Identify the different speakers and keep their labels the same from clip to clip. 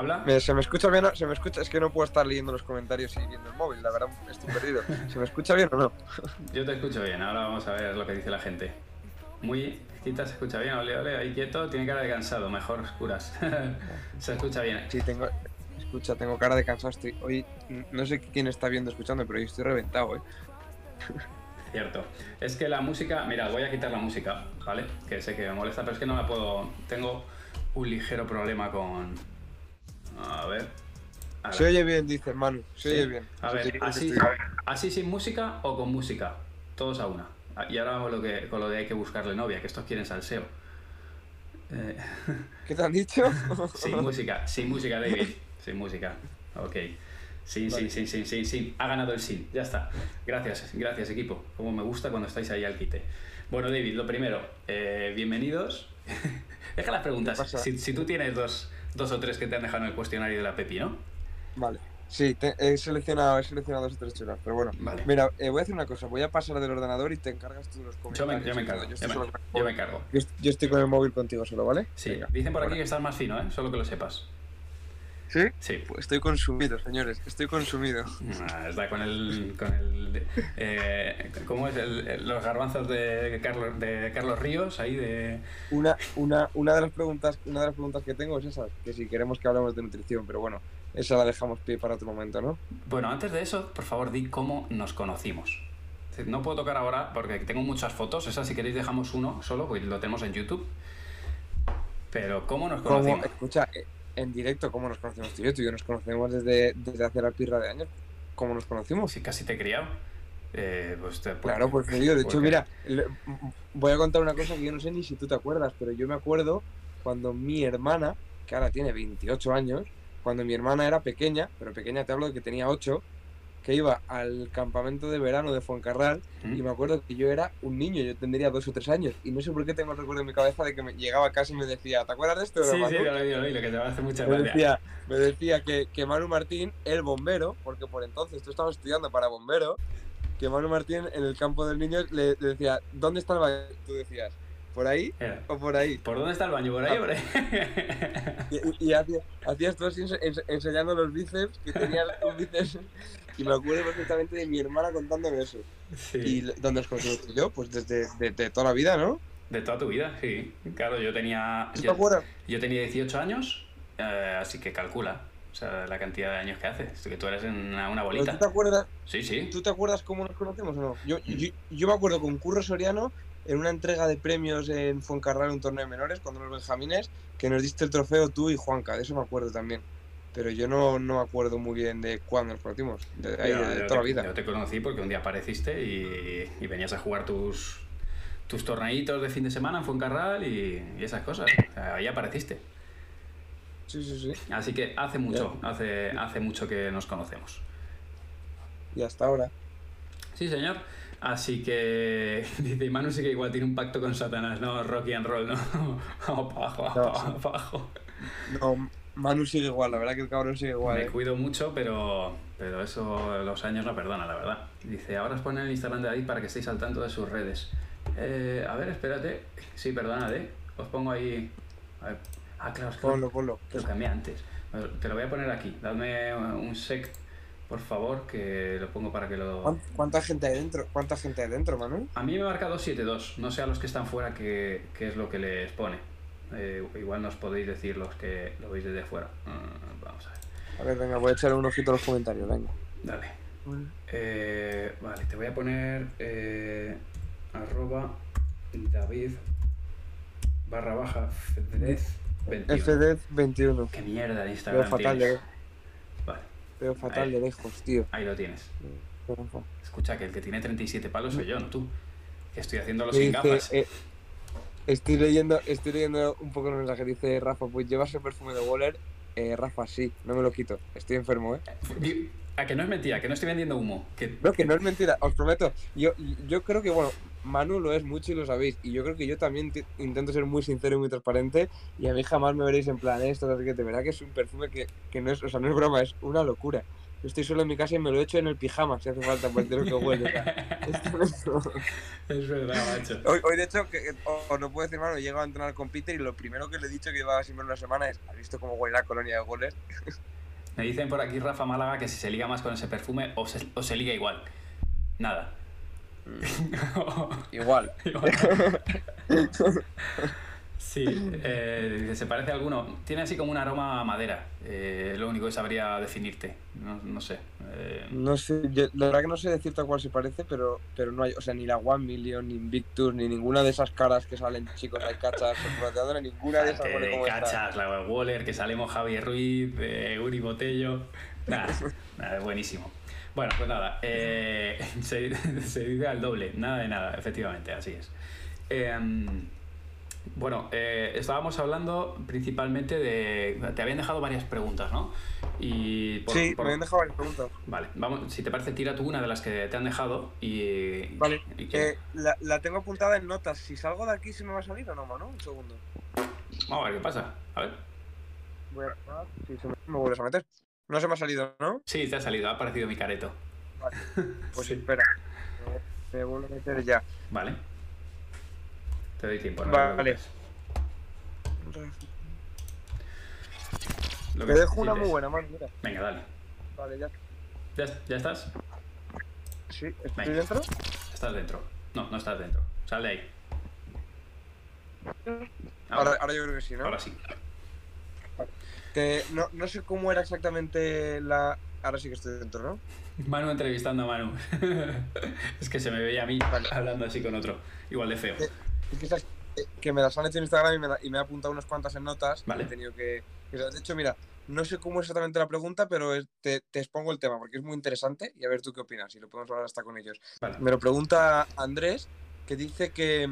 Speaker 1: ¿Habla?
Speaker 2: Me- ¿Se me escucha bien? ¿Se me escucha? Es que no puedo estar leyendo los comentarios y viendo el móvil, la verdad estoy perdido. ¿Se me escucha bien o no?
Speaker 1: Yo te escucho bien, ahora vamos a ver lo que dice la gente. Muy quita, se escucha bien, ole, ole, ahí quieto, tiene cara de cansado, mejor oscuras. se escucha bien.
Speaker 2: Sí, tengo. Escucha, tengo cara de cansado. Estoy. Hoy no sé quién está viendo, escuchando, pero hoy estoy reventado, ¿eh?
Speaker 1: Cierto. Es que la música, mira, voy a quitar la música, ¿vale? Que sé que me molesta, pero es que no la puedo. Tengo un ligero problema con. A ver.
Speaker 2: Se oye bien, dice Manu. Se
Speaker 1: Sí.
Speaker 2: oye bien.
Speaker 1: A ver,
Speaker 2: sí,
Speaker 1: así, así sin música o con música. Todos a una. Y ahora vamos lo que, con lo de hay que buscarle novia, que estos quieren salseo. Eh,
Speaker 2: ¿Qué te han dicho?
Speaker 1: sin música, sin música, David. Sin música. Ok. Sin, sin, sin, sin, sin, sin. Ha ganado el sin. Ya está. Gracias, gracias, equipo. Como me gusta cuando estáis ahí al quite. Bueno, David, lo primero, eh, bienvenidos. Deja las preguntas. Si tú tienes dos, dos o tres que te han dejado en el cuestionario de la Pepi, ¿no?
Speaker 2: Vale. Sí, te- he seleccionado, he seleccionado dos o tres chulas, pero bueno.
Speaker 1: Vale.
Speaker 2: Mira, eh, voy a hacer una cosa. Voy a pasar del ordenador y te encargas tú de los comentarios.
Speaker 1: yo me encargo.
Speaker 2: Yo
Speaker 1: me, encargo.
Speaker 2: Yo est- yo estoy con el móvil contigo solo, ¿vale?
Speaker 1: Sí,
Speaker 2: Venga.
Speaker 1: dicen por aquí que estás más fino, ¿eh? Solo que lo sepas.
Speaker 2: ¿Sí?
Speaker 1: Sí.
Speaker 2: Pues estoy consumido, señores. Estoy consumido.
Speaker 1: Ah, Está con el. Con el eh, ¿Cómo es? El- los garbanzos de Carlos, de Carlos Ríos, ahí de.
Speaker 2: Una, una, una, de las preguntas, una de las preguntas que tengo es esa, que si queremos que hablemos de nutrición, pero bueno, esa la dejamos pie para otro momento, ¿no?
Speaker 1: Bueno, antes de eso, por favor, di cómo nos conocimos. No puedo tocar ahora porque tengo muchas fotos. Esa, si queréis, dejamos uno solo, porque lo tenemos en YouTube. Pero, ¿cómo nos
Speaker 2: ¿Cómo,
Speaker 1: conocimos?
Speaker 2: escucha, eh, en directo, ¿cómo nos conocemos tú y yo? Tú y yo nos conocemos desde, desde hace la pirra de años. ¿Cómo nos conocimos?
Speaker 1: Si casi te he criado. Eh, pues te-
Speaker 2: Claro, pues me digo, de hecho,
Speaker 1: porque-
Speaker 2: mira, le- voy a contar una cosa que yo no sé ni si tú te acuerdas, pero yo me acuerdo cuando mi hermana, que ahora tiene 28 años, cuando mi hermana era pequeña, pero pequeña te hablo de que tenía 8, que iba al campamento de verano de Fuencarral
Speaker 1: ¿Mm?
Speaker 2: y me acuerdo que yo era un niño, yo tendría dos o tres años y no sé por qué tengo el recuerdo en mi cabeza de que me llegaba a casa y me decía, ¿te acuerdas de esto?
Speaker 1: Sí,
Speaker 2: Manu?".
Speaker 1: sí, lo que te va a hacer mucha
Speaker 2: me
Speaker 1: gracia.
Speaker 2: decía, me decía que, que Manu Martín, el bombero, porque por entonces tú estabas estudiando para bombero, que Manu Martín en el campo del niño le, le decía, ¿dónde está el baño? Tú decías, ¿por ahí
Speaker 1: Era,
Speaker 2: o por ahí?
Speaker 1: ¿Por dónde está el baño? ¿Por ahí? ¿Por ahí?
Speaker 2: Y, y hacía- hacías tú así ense- ense- enseñando los bíceps, que tenías un bíceps, y me acuerdo perfectamente de mi hermana contándome eso.
Speaker 1: Sí.
Speaker 2: ¿Y dónde os conocimos tú y yo? Pues desde de, de toda la vida, ¿no?
Speaker 1: De toda tu vida, sí. Claro, yo tenía.
Speaker 2: ¿Tú te
Speaker 1: Yo, yo tenía 18 años, eh, así que calcula. O sea, la cantidad de años que hace. Que tú eres una, una
Speaker 2: ¿Pero
Speaker 1: bolita.
Speaker 2: ¿Tú te acuerdas?
Speaker 1: Sí, sí.
Speaker 2: ¿Tú te acuerdas cómo nos conocemos o no? Yo, yo, yo me acuerdo con Curro Soriano en una entrega de premios en Fuencarral, un torneo de menores, cuando los benjamines, que nos diste el trofeo tú y Juanca, de eso me acuerdo también. Pero yo no, no me acuerdo muy bien de cuándo nos conocimos, de, ahí, de, toda la vida.
Speaker 1: Yo te conocí porque un día apareciste y, y venías a jugar tus, tus torneitos de fin de semana en Fuencarral y, y esas cosas. O sea, ahí apareciste.
Speaker 2: Sí, sí, sí.
Speaker 1: Así que hace mucho, hace, hace mucho que nos conocemos.
Speaker 2: Y hasta ahora.
Speaker 1: Sí, señor. Así que dice, Manu sí que igual tiene un pacto con Satanás, ¿no? Rocky and roll, ¿no? abajo, abajo, abajo.
Speaker 2: No, Manu sigue igual, la verdad que el cabrón sigue igual.
Speaker 1: Me
Speaker 2: ¿eh?
Speaker 1: cuido mucho, pero, pero eso los años no perdonan, la verdad. Dice, ahora os ponen el Instagram de David para que estéis al tanto de sus redes. Eh, a ver, espérate. Sí, perdonad, ¿eh? Os pongo ahí... A ver. Ah, claro, es que
Speaker 2: Ponlo, ponlo.
Speaker 1: lo cambié antes. Te lo voy a poner aquí. Dadme un sec, por favor, que lo pongo para que lo...
Speaker 2: ¿Cuán- ¿Cuánta gente hay dentro? ¿Cuánta gente hay dentro, Manu?
Speaker 1: A mí me marca 272. No sé a los que están fuera qué, qué es lo que les pone. Eh, igual nos podéis decir los que lo veis desde fuera. Mm, vamos a ver.
Speaker 2: A ver, venga, voy a echar un ojito a los comentarios, venga.
Speaker 1: Dale. Eh, vale, te voy a poner eh, arroba David barra baja Fedez 21.
Speaker 2: FD21.
Speaker 1: Qué mierda de
Speaker 2: Veo
Speaker 1: Instagram
Speaker 2: fatal,
Speaker 1: tienes.
Speaker 2: de,
Speaker 1: Vale,
Speaker 2: veo fatal
Speaker 1: Ahí.
Speaker 2: de lejos, tío.
Speaker 1: ahí lo tienes.
Speaker 2: Rafa.
Speaker 1: Escucha, que el que tiene 37 palos soy yo, no tú. Que estoy haciéndolo sin
Speaker 2: dice,
Speaker 1: gafas.
Speaker 2: eh, estoy leyendo estoy leyendo un poco el mensaje dice Rafa pues llevas el perfume de Waller eh, Rafa sí no me lo quito estoy enfermo eh
Speaker 1: A que no es mentira, que no estoy vendiendo humo. Que
Speaker 2: no que no es mentira os prometo yo yo creo que bueno Manu lo es mucho y lo sabéis y yo creo que yo también intento ser muy sincero y muy transparente y a mí jamás me veréis en plan esto así que de verdad que es un perfume que, que no es o sea no es broma es una locura estoy solo en mi casa y me lo he hecho en el pijama, si hace falta, de lo que huele.
Speaker 1: es verdad, macho.
Speaker 2: Hoy, hoy de hecho, que, o, no puedo decir malo, llego a entrenar con Peter y lo primero que le he dicho que llevaba sin ver una semana es, ¿has visto cómo huele la colonia de goles?
Speaker 1: Me dicen por aquí Rafa Málaga que si se liga más con ese perfume o se, o se liga igual. Nada.
Speaker 2: igual. igual.
Speaker 1: Sí, eh, se parece a alguno. Tiene así como un aroma a madera. Eh, lo único que sabría definirte. No, no sé. Eh...
Speaker 2: No sé, yo, la verdad que no sé decirte a cuál se parece, pero, pero no hay, o sea, ni la One Million, ni Invictus, ni ninguna de esas caras que salen chicos, hay cachas, ni ninguna de esas.
Speaker 1: De cachas, la Waller, que salimos Javier Ruiz, eh, Uri Botello. Nada, nada, buenísimo. Bueno, pues nada, se, se dice al doble, nada de nada, efectivamente, así es. Bueno, eh, estábamos hablando principalmente de. Te habían dejado varias preguntas, ¿no?
Speaker 2: Y sí, me habían dejado varias preguntas.
Speaker 1: Vale, vamos, si te parece, tira tú una de las que te han dejado y.
Speaker 2: Vale, eh, la, la, tengo apuntada en notas. Si salgo de aquí, ¿se me va a salir o no, mano? Un segundo.
Speaker 1: Vamos a ver qué pasa. A ver.
Speaker 2: Voy a. Si se me, me vuelves a meter. No se me ha salido, ¿no?
Speaker 1: Sí, te ha salido, ha aparecido mi careto.
Speaker 2: Vale. Pues sí. espera. Me vuelvo a meter ya.
Speaker 1: Vale. Te doy tiempo.
Speaker 2: No vale. Lo Te dejo una muy buena, man, mira.
Speaker 1: Venga, dale.
Speaker 2: Vale, ya.
Speaker 1: ¿Ya, ya estás?
Speaker 2: Sí, ¿estoy dentro?
Speaker 1: Estás dentro. No, no estás dentro. Sal de ahí.
Speaker 2: Ahora, ahora, yo creo que sí, ¿no?
Speaker 1: Ahora sí.
Speaker 2: Que no, no sé cómo era exactamente la. Ahora sí que estoy dentro, ¿no?
Speaker 1: Manu entrevistando a Manu. es que se me veía a mí hablando así con otro. Igual de feo.
Speaker 2: Es que, que me las han hecho en Instagram y me, y me ha apuntado unas cuantas en notas.
Speaker 1: Vale.
Speaker 2: He tenido que, De hecho, mira, no sé cómo es exactamente la pregunta, pero te, te, expongo el tema porque es muy interesante y a ver tú qué opinas y lo podemos hablar hasta con ellos.
Speaker 1: Vale.
Speaker 2: Me lo pregunta Andrés, que dice que,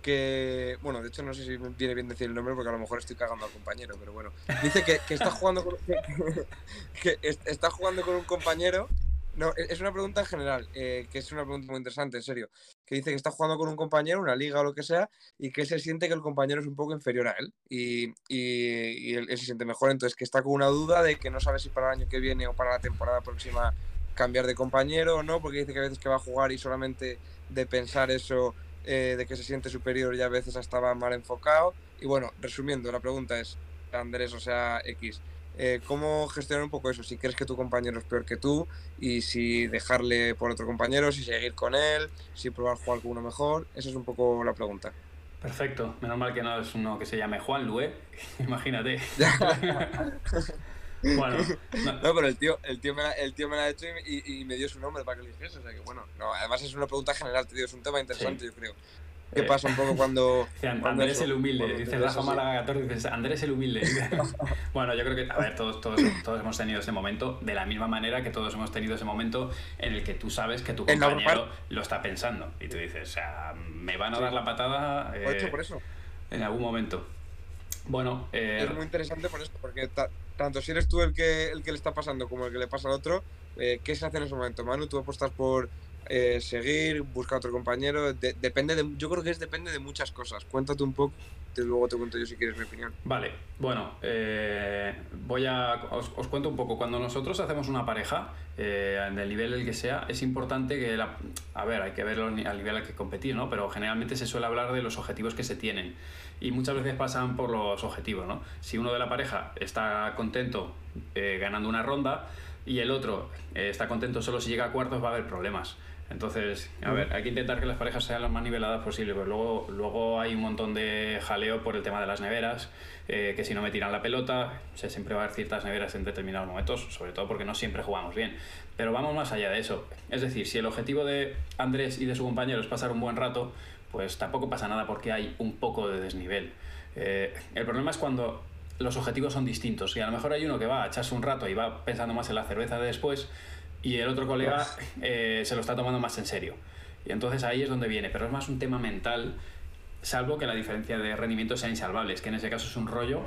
Speaker 2: que, bueno, de hecho no sé si viene bien decir el nombre porque a lo mejor estoy cagando al compañero, pero bueno, dice que, que está jugando con, que, que, está jugando con un compañero no, e-, es una pregunta en general, eh, que es una pregunta muy interesante, en serio. Que dice que está jugando con un compañero, una liga o lo que sea, y que se siente que el compañero es un poco inferior a él. Y, y, él, se siente mejor, entonces que está con una duda de que no sabe si para el año que viene o para la temporada próxima cambiar de compañero o no, porque dice que a veces que va a jugar y solamente de pensar eso, eh, de que se siente superior, ya a veces estaba mal enfocado. Y bueno, resumiendo, la pregunta es, Andrés, o sea, X eh, cómo gestionar un poco eso, si crees que tu compañero es peor que tú y si dejarle por otro compañero, si seguir con él, si probar jugar con uno mejor, esa es un poco la pregunta.
Speaker 1: Perfecto, menos mal que no es uno que se llame Juan Lué, imagínate. bueno,
Speaker 2: no. no. pero el tío, el tío, me, la, el tío me la ha hecho y, y, me dio su nombre para que lo dijese, o sea que bueno, no, además es una pregunta general, te digo, es un tema interesante sí. yo creo. ¿Qué
Speaker 1: Eh,
Speaker 2: pasa un poco cuando.
Speaker 1: Andrés el humilde, dice Rafa? Málaga 14, dices Andrés el humilde. bueno, yo creo que, a ver, todos, todos, todos hemos tenido ese momento, de la misma manera que todos hemos tenido ese momento en el que tú sabes que tu compañero lo está pensando. Y tú dices, o sea, me van a
Speaker 2: Sí.
Speaker 1: dar la patada
Speaker 2: Lo he hecho
Speaker 1: eh,
Speaker 2: por eso.
Speaker 1: en algún momento. Bueno, eh,
Speaker 2: Es muy interesante por eso, porque ta- tanto si eres tú el que, el que le está pasando como el que le pasa al otro, eh, ¿qué se hace en ese momento? Manu, tú apuestas por eh, seguir, buscar otro compañero, de- depende de, yo creo que es depende de muchas cosas. Cuéntate un poco y luego te cuento yo si quieres mi opinión.
Speaker 1: Vale, bueno, eh, voy a. Os, os cuento un poco. Cuando nosotros hacemos una pareja, eh, del nivel el que sea, es importante que. La, a ver, hay que verlo al nivel al que competir, ¿no? Pero generalmente se suele hablar de los objetivos que se tienen. Y muchas veces pasan por los objetivos, ¿no? Si uno de la pareja está contento eh, ganando una ronda y el otro eh, está contento solo si llega a cuartos, va a haber problemas. Entonces, a ver, hay que intentar que las parejas sean las más niveladas posible, pero luego, luego hay un montón de jaleo por el tema de las neveras, eh, que si no me tiran la pelota, o sea, siempre va a haber ciertas neveras en determinados momentos, sobre todo porque no siempre jugamos bien. Pero vamos más allá de eso. Es decir, si el objetivo de Andrés y de su compañero es pasar un buen rato, pues tampoco pasa nada porque hay un poco de desnivel. Eh, el problema es cuando los objetivos son distintos y a lo mejor hay uno que va a echarse un rato y va pensando más en la cerveza de después y el otro colega eh, se lo está tomando más en serio. Y entonces ahí es donde viene, pero es más un tema mental, salvo que la diferencia de rendimiento sea insalvable, es que en ese caso es un rollo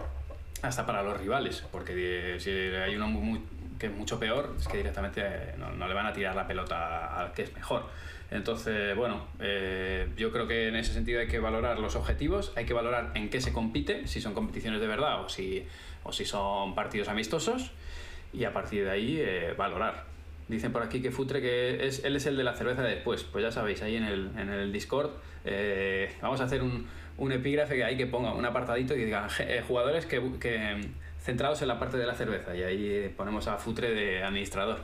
Speaker 1: hasta para los rivales, porque eh, si hay uno muy, muy- que es mucho peor, es que directamente eh, no, no le van a tirar la pelota al que es mejor. Entonces, bueno, eh, yo creo que en ese sentido hay que valorar los objetivos, hay que valorar en qué se compite, si son competiciones de verdad o si, o si son partidos amistosos. y a partir de ahí eh, valorar. Dicen por aquí que Futre que es, él es el de la cerveza de después. Pues ya sabéis, ahí en el, en el Discord eh, vamos a hacer un, un epígrafe que ahí que ponga un apartadito y diga "Je- eh, jugadores que, que, mm, centrados en la parte de la cerveza. Y ahí eh, ponemos a Futre de administrador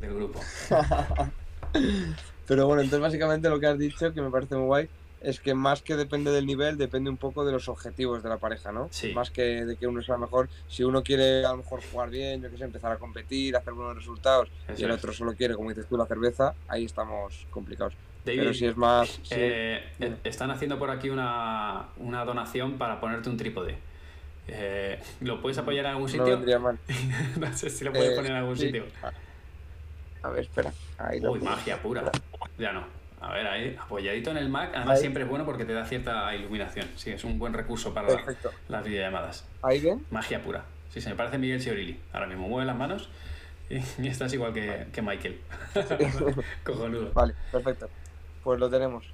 Speaker 1: del grupo.
Speaker 2: Pero bueno, entonces básicamente lo que has dicho, que me parece muy guay, es que más que depende del nivel, depende un poco de los objetivos de la pareja, ¿no?
Speaker 1: Sí.
Speaker 2: Más que de que uno sea mejor. Si uno quiere a lo mejor jugar bien, yo que sé, empezar a competir, hacer buenos resultados,
Speaker 1: Eso
Speaker 2: y el otro solo quiere, como dices tú, la cerveza, ahí estamos complicados.
Speaker 1: David,
Speaker 2: Pero si es más...
Speaker 1: Eh, eh, están haciendo por aquí una, una donación para ponerte un trípode. Eh, ¿Lo puedes apoyar en algún
Speaker 2: no
Speaker 1: sitio?
Speaker 2: vendría mal.
Speaker 1: no sé si lo puedes poner en algún
Speaker 2: sí.
Speaker 1: sitio.
Speaker 2: A ver, espera. Ahí
Speaker 1: Uy, magia pura. Ya no. A ver, ahí, apoyadito en el Mac. Además,
Speaker 2: Ahí.
Speaker 1: siempre es bueno porque te da cierta iluminación. Sí, es un buen recurso para la- las videollamadas.
Speaker 2: ¿Ahí bien?
Speaker 1: Magia pura. Sí, se me parece Miguel Siorilli. Ahora mismo mueve las manos y, y estás igual que, que Michael. Cojonudo.
Speaker 2: Vale, perfecto. Pues lo tenemos.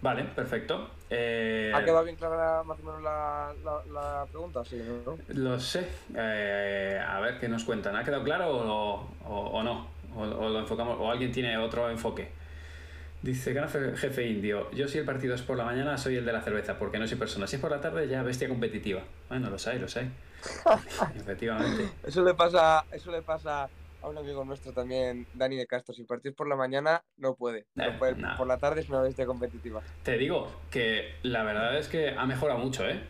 Speaker 1: Vale, perfecto. Eh,
Speaker 2: ¿Ha quedado bien clara más o menos la, la, la pregunta? Sí, ¿no?
Speaker 1: Lo sé. Eh, a ver qué nos cuentan. ¿Ha quedado claro o, o- o no? O, o lo enfocamos, o alguien tiene otro enfoque. Dice gran fe- jefe indio, yo si el partido es por la mañana soy el de la cerveza, porque no soy persona. Si es por la tarde ya bestia competitiva. Bueno, lo sé, lo sé. Efectivamente.
Speaker 2: Eso le pasa, eso le pasa a un amigo nuestro también, Dani de Castro. Si partís por la mañana, no puede. Pero
Speaker 1: Eh,
Speaker 2: puede- por la tarde es una bestia competitiva.
Speaker 1: Te digo que la verdad es que ha mejorado mucho, ¿eh?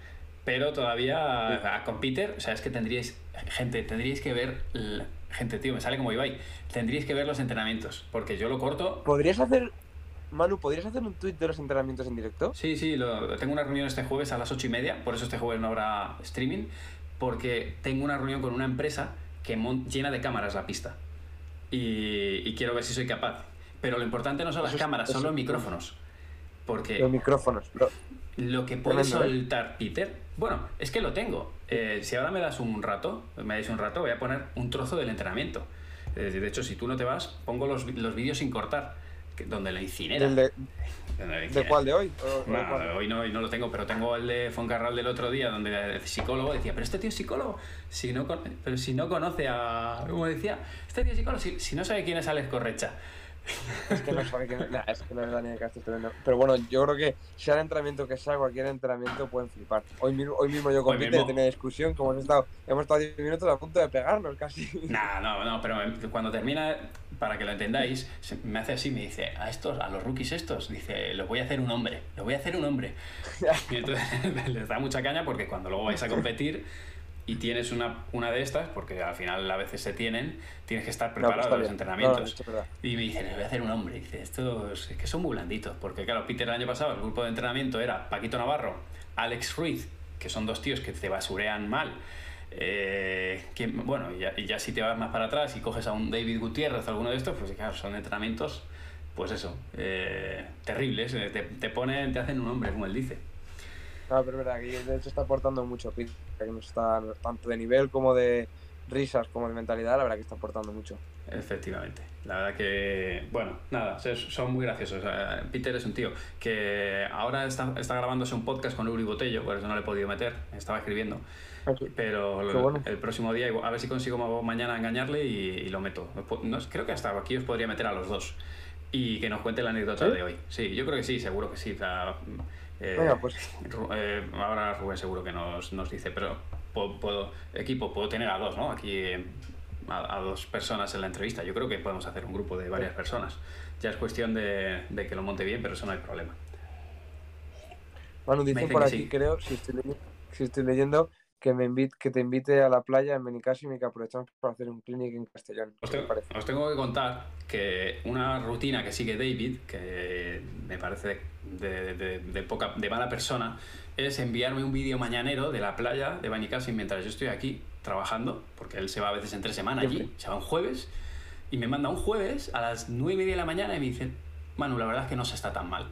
Speaker 1: Pero todavía a- con Peter, o sea, es que tendríais, gente, tendríais que ver, gente, tío, me sale como Ibai, tendríais que ver los entrenamientos, porque yo lo corto
Speaker 2: ¿Podrías hacer, Manu, ¿podrías hacer un tuit de los entrenamientos en directo?
Speaker 1: Sí, sí, lo- tengo una reunión este jueves a las ocho y media, por eso este jueves no habrá streaming, porque tengo una reunión con una empresa que llena de cámaras la pista. Y, y quiero ver si soy capaz. Pero lo importante no son las
Speaker 2: Eso
Speaker 1: cámaras, son los micrófonos. Porque
Speaker 2: Los micrófonos. Lo-
Speaker 1: lo que puede
Speaker 2: Tremendo, ¿eh?
Speaker 1: soltar Peter, bueno, es que lo tengo. Eh, si ahora me das un rato, me dais un rato, voy a poner un trozo del entrenamiento. Eh, de hecho, si tú no te vas, pongo los, los vídeos sin cortar, donde la incinera.
Speaker 2: ¿Del de,
Speaker 1: Donde la
Speaker 2: ¿De
Speaker 1: incinera.
Speaker 2: cuál? ¿De hoy? ¿O- o de
Speaker 1: Bueno,
Speaker 2: cuál?
Speaker 1: hoy no, hoy no lo tengo, pero tengo el de Foncarral del otro día, donde el psicólogo decía, pero este tío es psicólogo, si no, pero si no conoce a... Como decía, este tío es psicólogo, si, si no sabe quién es Alex Correcha.
Speaker 2: Es que no sabe es. Nah, es que no es Dani de Castro, es tremendo. Pero bueno, yo creo que sea el entrenamiento que sea, cualquier entrenamiento pueden flipar. Hoy mismo, hoy mismo yo con Peter tenido discusión, como hemos estado, hemos estado 10 minutos a punto de pegarnos casi.
Speaker 1: Nah, no, no, pero cuando termina, para que lo entendáis, me hace así, me dice, a estos, a los rookies estos, dice, los voy a hacer un hombre, los voy a hacer un hombre. Y entonces les da mucha caña porque cuando luego vais a competir y tienes una, una de estas, porque al final a veces se tienen, tienes que estar
Speaker 2: No, pues
Speaker 1: preparado en los entrenamientos.
Speaker 2: No, no.
Speaker 1: Y me dice, les voy a hacer un hombre. Y dice, estos es que son muy blanditos. Porque claro, Peter el año pasado, el grupo de entrenamiento era Paquito Navarro, Alex Ruiz, que son dos tíos que te basurean mal. Eh, que, bueno, y ya, ya si te vas más para atrás y coges a un David Gutiérrez o alguno de estos, pues claro, son entrenamientos, pues eso, eh, terribles. eh, Te, te ponen, te hacen un hombre, como él dice.
Speaker 2: No, pero es verdad que de hecho está aportando mucho Peter, que nos está tanto de nivel como de risas como de mentalidad, la verdad que está aportando mucho.
Speaker 1: Efectivamente. La verdad que, bueno, nada, son muy graciosos. Eh, Peter es un tío que ahora está, está grabándose un podcast con Uri Botello, por eso no le he podido meter, estaba escribiendo. Pero el,
Speaker 2: bueno.
Speaker 1: el próximo día, a ver si consigo ma- mañana engañarle y, y lo meto. No, creo que hasta aquí os podría meter a los dos. Y que nos cuente la anécdota
Speaker 2: ¿Sí?
Speaker 1: de hoy. Sí, yo creo que sí, seguro que sí. O sea, eh,
Speaker 2: Venga, pues
Speaker 1: Ru- eh, ahora Rubén seguro que nos, nos dice, pero puedo, puedo- equipo, puedo tener a dos, ¿no? Aquí eh, a, a dos personas en la entrevista. Yo creo que podemos hacer un grupo de varias personas. Ya es cuestión de, de que lo monte bien, pero eso no hay problema.
Speaker 2: Manu
Speaker 1: Me
Speaker 2: dice
Speaker 1: dicen
Speaker 2: por aquí,
Speaker 1: sí.
Speaker 2: creo, si estoy, leyendo, si estoy leyendo, que me invite, que te invite a la playa en Benicassim y que aprovechamos para hacer un clinic en Castellón.
Speaker 1: Os
Speaker 2: ¿Qué te
Speaker 1: tengo,
Speaker 2: parece?
Speaker 1: os tengo que contar que una rutina que sigue David, que me parece de, de- de poca, de mala persona, es enviarme un vídeo mañanero de la playa de Benicassim mientras yo estoy aquí trabajando, porque él se va a veces entre semana allí,
Speaker 2: Siempre.
Speaker 1: se va un jueves, y me manda un jueves a las nueve y media de la mañana y me dice, Manu, la verdad es que no se está tan mal.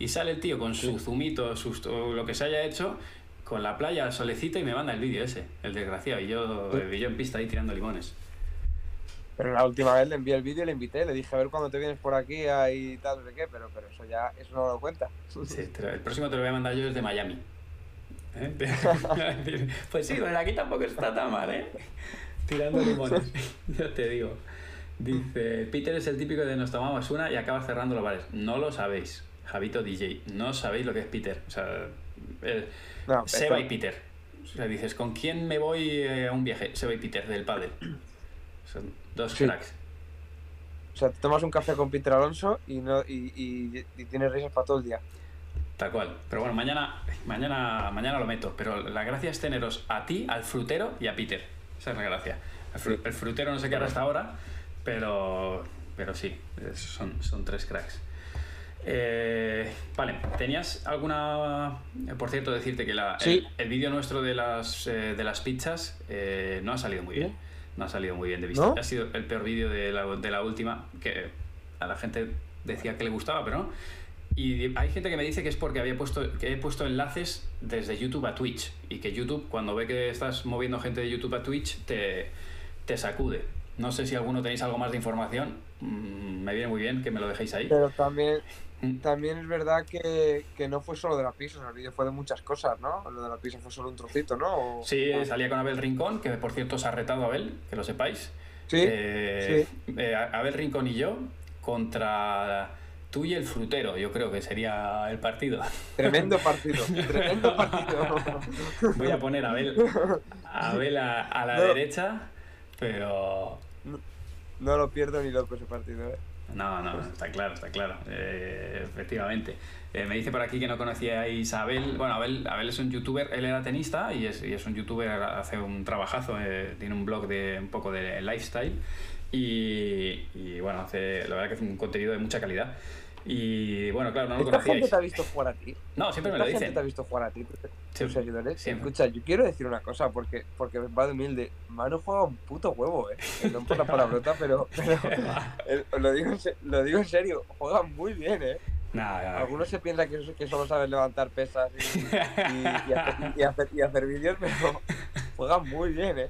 Speaker 1: Y sale el tío con su zumito, o lo que se haya hecho, con la playa al solecito y me manda el vídeo ese, el desgraciado, y yo, y yo en pista ahí tirando limones.
Speaker 2: Pero la última vez le envié el vídeo y le invité, le dije a ver cuándo te vienes por aquí y tal, no sé qué, pero, pero eso ya, eso no lo cuenta.
Speaker 1: Sí, el próximo te lo voy a mandar yo desde Miami. ¿Eh? pues sí, desde aquí tampoco está tan mal, ¿eh? Tirando limones, ya te digo. Dice, Peter es el típico de nos tomamos una y acaba cerrando los bares. No lo sabéis, Javito DJ. No sabéis lo que es Peter. O sea,
Speaker 2: No,
Speaker 1: Seba y Peter. Sea, dices, ¿con quién me voy eh, a un viaje? Seba y Peter, del padre. Son dos
Speaker 2: Sí.
Speaker 1: cracks.
Speaker 2: O sea, te tomas un café con Peter Alonso y, no, y, y, y tienes risas para todo el día.
Speaker 1: Tal cual. Pero bueno, mañana, mañana, mañana lo meto. Pero la gracia es teneros a ti, al frutero y a Peter. Esa es la gracia. El, fru- el frutero no sé qué hará hasta ahora, pero, pero sí, son, son tres cracks. Eh, vale, ¿tenías alguna... eh, Por cierto, decirte que la-
Speaker 2: Sí.
Speaker 1: el, el vídeo nuestro de las, eh, de las pizzas eh, no ha salido muy bien. No ha salido muy bien de vista.
Speaker 2: ¿No?
Speaker 1: Ha sido el peor vídeo de la, de la última, que a la gente decía que le gustaba, pero no. Y hay gente que me dice que es porque había puesto, que he puesto enlaces desde YouTube a Twitch y que YouTube, cuando ve que estás moviendo gente de YouTube a Twitch, te, te sacude. No sé si alguno tenéis algo más de información. Mm, me viene muy bien que me lo dejéis ahí.
Speaker 2: Pero también. También es verdad que, que no fue solo de la pizza, el vídeo fue de muchas cosas, ¿no? Lo de la pizza fue solo un trocito, ¿no? O-
Speaker 1: Sí, salía con Abel Rincón, que por cierto se ha retado a Abel, que lo sepáis.
Speaker 2: Sí,
Speaker 1: Eh, eh, Abel Rincón y yo contra tú y el frutero, yo creo que sería el partido.
Speaker 2: tremendo partido, tremendo partido.
Speaker 1: Voy a poner a Abel, a, Abel a, a la
Speaker 2: No.
Speaker 1: derecha, pero
Speaker 2: No lo pierdo ni loco ese partido, ¿eh?
Speaker 1: No, no, está claro, está claro, eh, efectivamente. Eh, me dice por aquí que no conocíais a Abel. Bueno, Abel, Abel es un youtuber, él era tenista y es, y es un youtuber, hace un trabajazo, eh, tiene un blog de un poco de lifestyle y, y, bueno, hace, la verdad que hace un contenido de mucha calidad. Y bueno, claro, no lo
Speaker 2: ¿Esta gente te ha visto jugar a ti?
Speaker 1: No, siempre me
Speaker 2: ¿Esta
Speaker 1: lo
Speaker 2: gente
Speaker 1: dicen.
Speaker 2: te ha visto jugar a ti? Tus seguidores. Escucha, yo quiero decir una cosa, porque, porque va de humilde. Manu juega un puto huevo, ¿eh? No por la palabrota, pero, pero lo, digo lo digo en serio. Juega muy bien, ¿eh?
Speaker 1: Nada, nada.
Speaker 2: Algunos se piensan que, que solo sabes levantar pesas y, y- y hacer, y hacer- y hacer vídeos, pero juega muy bien, ¿eh?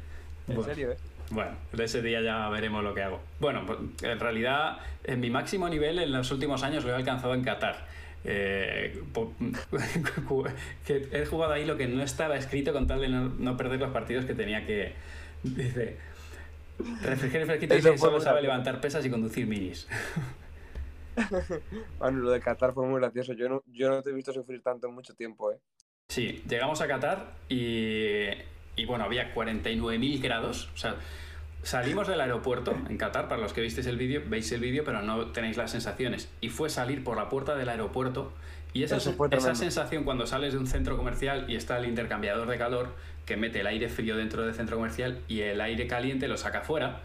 Speaker 2: En
Speaker 1: Bueno.
Speaker 2: serio, ¿eh?
Speaker 1: Bueno, de ese día ya veremos lo que hago. Bueno, pues, en realidad, en mi máximo nivel en los últimos años lo he alcanzado en Qatar. Eh, que he jugado ahí lo que no estaba escrito con tal de no, no perder los partidos que tenía que. Dice. Refrigerio fresquito
Speaker 2: fue
Speaker 1: solo sabe
Speaker 2: gracioso.
Speaker 1: levantar pesas y conducir minis.
Speaker 2: Manu, lo de Qatar fue muy gracioso. Yo no, yo no te he visto sufrir tanto en mucho tiempo, ¿eh?
Speaker 1: Sí, llegamos a Qatar y, y bueno, había 49.000 grados. O sea, salimos del aeropuerto en Qatar, para los que visteis el vídeo, veis el vídeo, pero no tenéis las sensaciones. Y fue salir por la puerta del aeropuerto y esa, esa sensación cuando sales de un centro comercial y está el intercambiador de calor que mete el aire frío dentro del centro comercial y el aire caliente lo saca fuera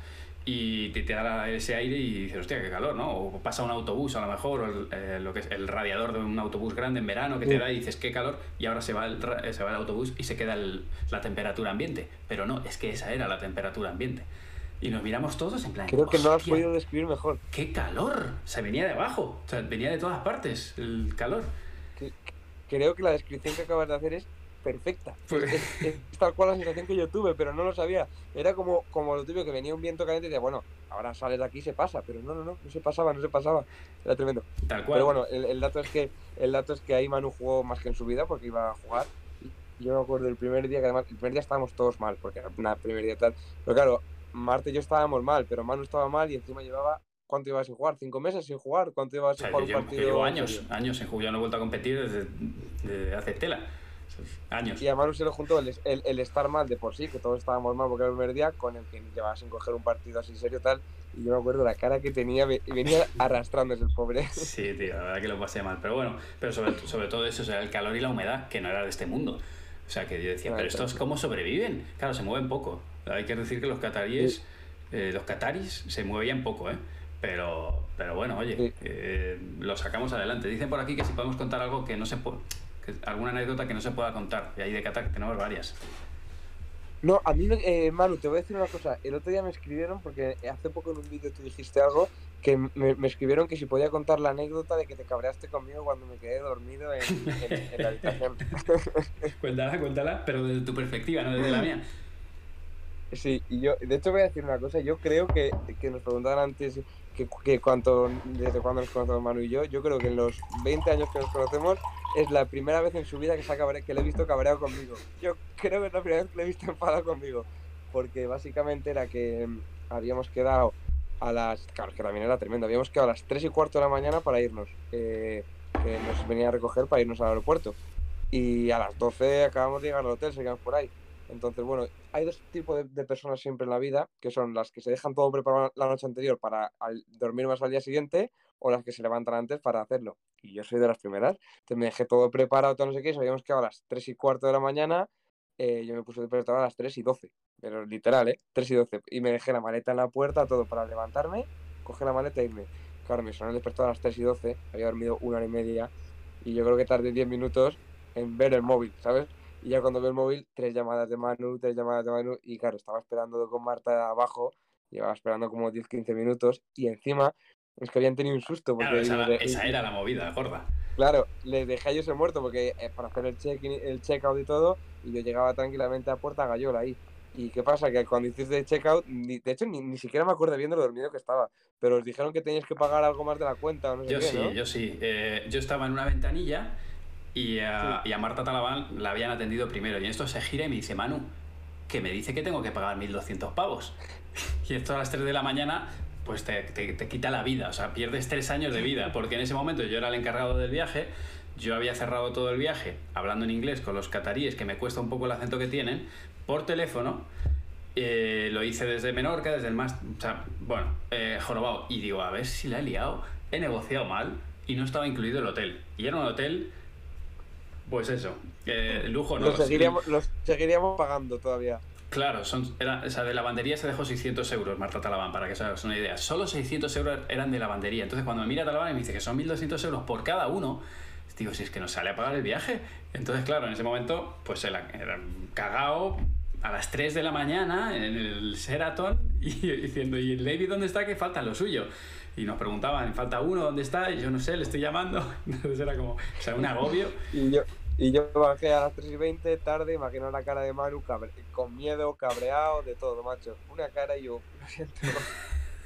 Speaker 1: y te, te da ese aire y dices, hostia, qué calor, ¿no? O pasa un autobús a lo mejor, o el, eh, lo que es el radiador de un autobús grande en verano que te da y dices, qué calor, y ahora se va el, se va el autobús y se queda el- la temperatura ambiente. Pero no, es que esa era la temperatura ambiente. Y nos miramos todos en plan,
Speaker 2: Creo que no has
Speaker 1: "Hostia,
Speaker 2: podido describir mejor.
Speaker 1: ¡Qué calor! Se venía de abajo, o sea, venía de todas partes el calor.
Speaker 2: Creo que la descripción que acabas de hacer es perfecta.
Speaker 1: Pues-
Speaker 2: Es, es tal cual la sensación que yo tuve, pero no lo sabía. Era como, como lo típico que venía un viento caliente y decía, bueno, ahora sales de aquí y se pasa, pero no, no, no, no se pasaba, no se pasaba. Era tremendo.
Speaker 1: Tal cual.
Speaker 2: Pero bueno, el, el dato es que el dato es que ahí Manu jugó más que en su vida porque iba a jugar. Yo me acuerdo el primer día que además, el primer día estábamos todos mal, porque era una primer día tal. Pero claro, Marte y yo estábamos mal, pero Manu estaba mal y encima llevaba. ¿Cuánto llevaba sin jugar? ¿Cinco meses sin jugar? ¿Cuánto
Speaker 1: O
Speaker 2: sin
Speaker 1: sea,
Speaker 2: jugar
Speaker 1: yo,
Speaker 2: un partido?
Speaker 1: yo llevo años, años en juego, yo no he vuelto a competir desde, desde hace tela. Años.
Speaker 2: Y a Manu se le juntó el, el, el estar mal de por sí, que todos estábamos mal porque era el primer día, con el que llevaba sin coger un partido así serio tal. Y yo me acuerdo la cara que tenía, ve- venía arrastrándose el pobre.
Speaker 1: Sí, tío, la verdad que lo pasé mal. Pero bueno, pero sobre, sobre todo eso, o sea, el calor y la humedad, que no era de este mundo. O sea, que yo decía,
Speaker 2: Ah,
Speaker 1: pero
Speaker 2: claro.
Speaker 1: estos cómo sobreviven. Claro, se mueven poco. Hay que decir que los cataríes, eh, los cataris se movían poco, ¿eh? Pero, pero bueno, oye,
Speaker 2: Sí.
Speaker 1: eh, lo sacamos adelante. Dicen por aquí que si podemos contar algo que no se puede, alguna anécdota que no se pueda contar. Y ahí de Qatar tenemos varias.
Speaker 2: No, a mí, me- eh, Manu, te voy a decir una cosa. El otro día me escribieron, porque hace poco en un vídeo tú dijiste algo, que me, me escribieron que si podía contar la anécdota de que te cabreaste conmigo cuando me quedé dormido en, en- en la habitación.
Speaker 1: Cuéntala, cuéntala, pero desde tu perspectiva, no desde la mía.
Speaker 2: Sí, y yo, de hecho voy a decir una cosa, yo creo que, que nos preguntaban antes que, que cuánto, desde cuándo nos conocemos Manu y yo, yo creo que en los 20 años que nos conocemos es la primera vez en su vida que, se ha que le he visto cabreado conmigo. Yo creo que es la primera vez que le he visto enfadado conmigo. porque básicamente era que mm, habíamos quedado a las. Claro, que también era tremendo. Habíamos quedado a las 3 y cuarto de la mañana para irnos. eh, que nos venía a recoger para irnos al aeropuerto. Y a las 12 acabamos de llegar al hotel, seguíamos por ahí. Entonces, bueno, hay dos tipos de, personas siempre en la vida, que son las que se dejan todo preparado la noche anterior para dormir más al día siguiente, o las que se levantan antes para hacerlo. Y yo soy de las primeras. Entonces me dejé todo preparado, todo no sé qué, y habíamos quedado a las 3 y cuarto de la mañana. eh, yo me puse preparado a las 3 y 12, pero literal, ¿eh? 3 y 12. Y me dejé la maleta en la puerta, todo para levantarme, coger la maleta e irme. Claro, me sonó el a las 3 y 12, había dormido una hora y media, y yo creo que tardé 10 minutos en ver el móvil, ¿sabes? Y ya cuando veo el móvil, tres llamadas de Manu, tres llamadas de Manu, y claro, estaba esperando con Marta abajo, llevaba esperando como 10-15 minutos, y encima es que habían tenido un susto, porque
Speaker 1: Claro, esa,
Speaker 2: de-
Speaker 1: esa era la movida, gorda.
Speaker 2: Claro, les dejé a ellos en muerto porque eh, para hacer el check el checkout y todo, y yo llegaba tranquilamente a Puerta Gallola ahí. ¿Y qué pasa? Que cuando hiciste el checkout, ni, de hecho ni, ni siquiera me acuerdo bien de lo dormido que estaba, pero os dijeron que teníais que pagar algo más de la cuenta o no sé
Speaker 1: Yo
Speaker 2: qué,
Speaker 1: sí,
Speaker 2: ¿no?
Speaker 1: yo sí. Eh, yo estaba en una ventanilla y a,
Speaker 2: Sí.
Speaker 1: y a Marta Talabán la habían atendido primero. Y en esto se gira y me dice, Manu, que me dice que tengo que pagar 1.200 pavos. Y esto a las 3 de la mañana, pues te, te- te quita la vida. O sea, pierdes tres años de vida. Porque en ese momento yo era el encargado del viaje. Yo había cerrado todo el viaje hablando en inglés con los cataríes, que me cuesta un poco el acento que tienen, por teléfono. Eh, lo hice desde Menorca, desde el más. O sea, bueno, eh, jorobado. Y digo, a ver si la he liado. He negociado mal y no estaba incluido el hotel. Y era un hotel. Pues eso. eh, lujo no.
Speaker 2: Los seguiríamos, los seguiríamos pagando todavía.
Speaker 1: Claro, son, era, o sea, de lavandería se dejó 600 euros Marta Talabán, para que os hagáis una idea. Solo 600 euros eran de lavandería. Entonces, cuando me mira Talabán y me dice que son 1.200 euros por cada uno, digo, si es que nos sale a pagar el viaje. Entonces, claro, en ese momento, pues era, era cagao a las 3 de la mañana en el Sheraton y diciendo, ¿y el David dónde está? Que falta lo suyo. Y nos preguntaban, falta uno, ¿dónde está? Y yo no sé, le estoy llamando. Entonces era como, o sea, un agobio.
Speaker 2: Y yo, y yo bajé a las 3 y 20, tarde, imagino la cara de Manu, cabre- con miedo, cabreado, de todo, macho. Una cara y yo, lo siento.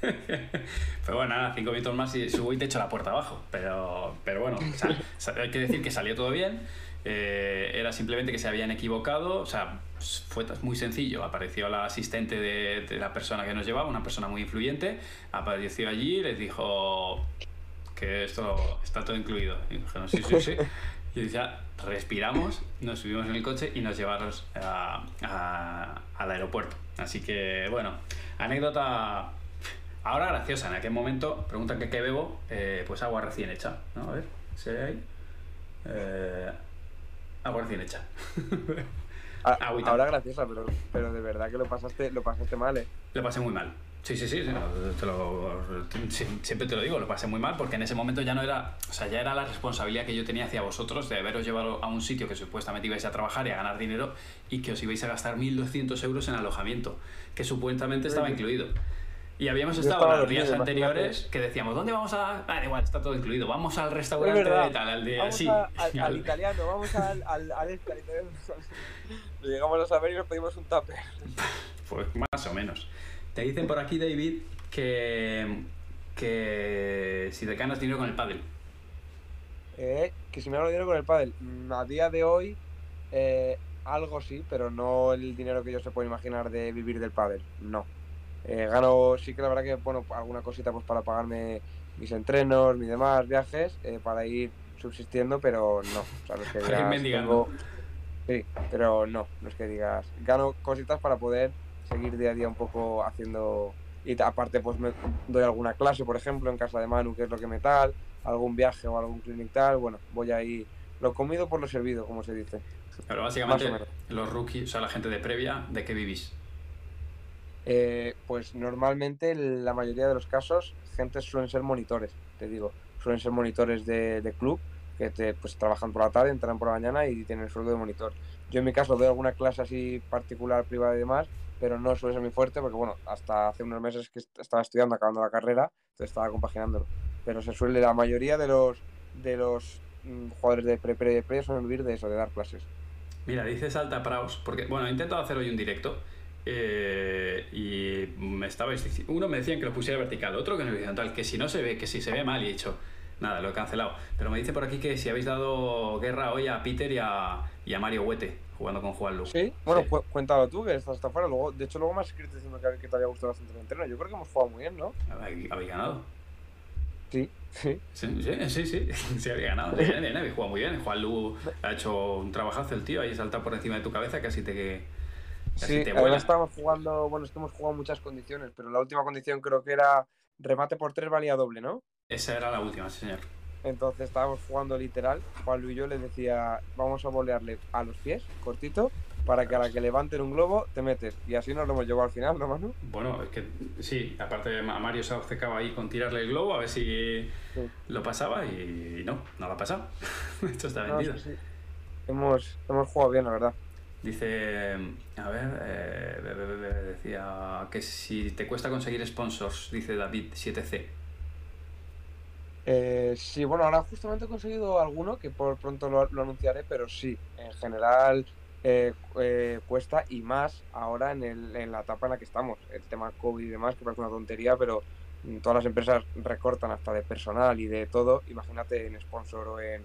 Speaker 1: Pero bueno, nada, cinco minutos más y subo y te echo la puerta abajo. Pero, pero bueno, sal- sal- hay que decir que salió todo bien. Eh, era simplemente que se habían equivocado. O sea, fue muy sencillo. Apareció la asistente de, de la persona que nos llevaba, una persona muy influyente. Apareció allí y les dijo que esto está todo incluido. Y dijeron, sí, sí, sí. Y decía, respiramos, nos subimos en el coche y nos llevaron a- a- al aeropuerto. Así que, bueno, anécdota Ahora graciosa, en aquel momento preguntan que qué bebo, eh, pues agua recién hecha, ¿no? A ver, ¿se ve ahí? Eh, agua recién hecha.
Speaker 2: A-
Speaker 1: Agüita.
Speaker 2: Ahora graciosa, pero, pero de verdad que lo pasaste, lo pasaste mal, eh.
Speaker 1: Lo pasé muy mal. Sí, sí, sí, sí, no, te lo- sí, siempre te lo digo, lo pasé muy mal porque en ese momento ya no era, o sea, ya era la responsabilidad que yo tenía hacia vosotros de haberos llevado a un sitio que supuestamente ibais a trabajar y a ganar dinero y que os ibais a gastar 1.200 euros en alojamiento, que supuestamente estaba incluido. Y habíamos
Speaker 2: Yo
Speaker 1: estado los días anteriores que decíamos, ¿dónde vamos a...? Ah, igual, está todo incluido, vamos al
Speaker 2: Es
Speaker 1: restaurante de tal, al de...
Speaker 2: Vamos
Speaker 1: sí,
Speaker 2: a- al, al
Speaker 1: al-
Speaker 2: italiano, vamos al, al, al este, italiano. Llegamos a saber y nos pedimos un tupper.
Speaker 1: Pues más o menos. Te dicen por aquí, David, que, que si te ganas dinero con el pádel.
Speaker 2: Eh, que si me hago dinero con el pádel. Mm, A día de hoy, eh, algo sí, pero no el dinero que yo se puede imaginar de vivir del pádel. No. Eh, gano, sí que la verdad que, bueno, alguna cosita pues para pagarme mis entrenos, mis demás viajes, eh, para ir subsistiendo, pero no. O sea, no es que digas, tengo- Sí, pero no, no es que digas, gano cositas para poder seguir día a día un poco haciendo... Y aparte pues me doy alguna clase, por ejemplo, en casa de Manu, que es lo que me tal, algún viaje o algún clinic tal, bueno, voy ahí, lo comido por lo servido, como se dice.
Speaker 1: Pero básicamente, los rookies, o sea, la gente de previa, ¿de qué vivís?
Speaker 2: Eh, pues normalmente la mayoría de los casos, gente suelen ser monitores, te digo, suelen ser monitores de, de club, que te, pues trabajan por la tarde, entran por la mañana y tienen el sueldo de monitor. Yo en mi caso doy alguna clase así particular, privada y demás, pero no suele ser muy fuerte porque bueno, hasta hace unos meses que est- estaba estudiando, acabando la carrera, entonces estaba compaginándolo. Pero se suele, la mayoría de los de los mm, jugadores de pre pre pre suelen vivir de eso, de dar clases.
Speaker 1: Mira, dice Salta Praus, porque, bueno, he intentado hacer hoy un directo eh, y me diciendo, uno me decían que lo pusiera vertical, otro que en horizontal, que si no se ve, que si se ve mal y he dicho, nada, lo he cancelado. Pero me dice por aquí que si habéis dado guerra hoy a Peter y a, y a Mario Huete, jugando con Juan Lu.
Speaker 2: Sí, bueno, sí. cuéntalo tú, que estás hasta afuera. Luego, de hecho, luego me has escrito diciendo que, que te había gustado bastante el entreno. Yo creo que hemos jugado muy bien, ¿no?
Speaker 1: Habéis ganado.
Speaker 2: Sí, sí.
Speaker 1: Sí, sí, sí, sí, sí había ganado. Bien, bien, habéis jugado muy bien. Juan Lu ha hecho un trabajazo el tío, ahí salta por encima de tu cabeza, casi te.
Speaker 2: Casi sí, te ahora estábamos jugando, bueno, es que hemos jugado muchas condiciones, pero la última condición creo que era remate por tres valía doble, ¿no?
Speaker 1: Esa era la última, sí, señor.
Speaker 2: Entonces estábamos jugando literal. Juan Luis y yo le decía, vamos a bolearle a los pies, cortito, para que a la que levanten un globo te metes. Y así nos lo hemos llevado al final, ¿no, Manu?
Speaker 1: Bueno, es que sí, aparte Mario se obcecaba ahí con tirarle el globo a ver si sí. lo pasaba y no, no lo ha pasado. Esto está vendido.
Speaker 2: No, sí, sí. Hemos, hemos jugado bien, la verdad.
Speaker 1: Dice, a ver, eh, decía que si te cuesta conseguir sponsors, dice David 7C.
Speaker 2: Eh, sí, bueno, ahora justamente he conseguido alguno que por pronto lo, anunciaré, pero sí, en general eh, eh, cuesta y más ahora en, el, en, la etapa en la que estamos. El tema COVID y demás, que parece una tontería, pero todas las empresas recortan hasta de personal y de todo. Imagínate en sponsor o en,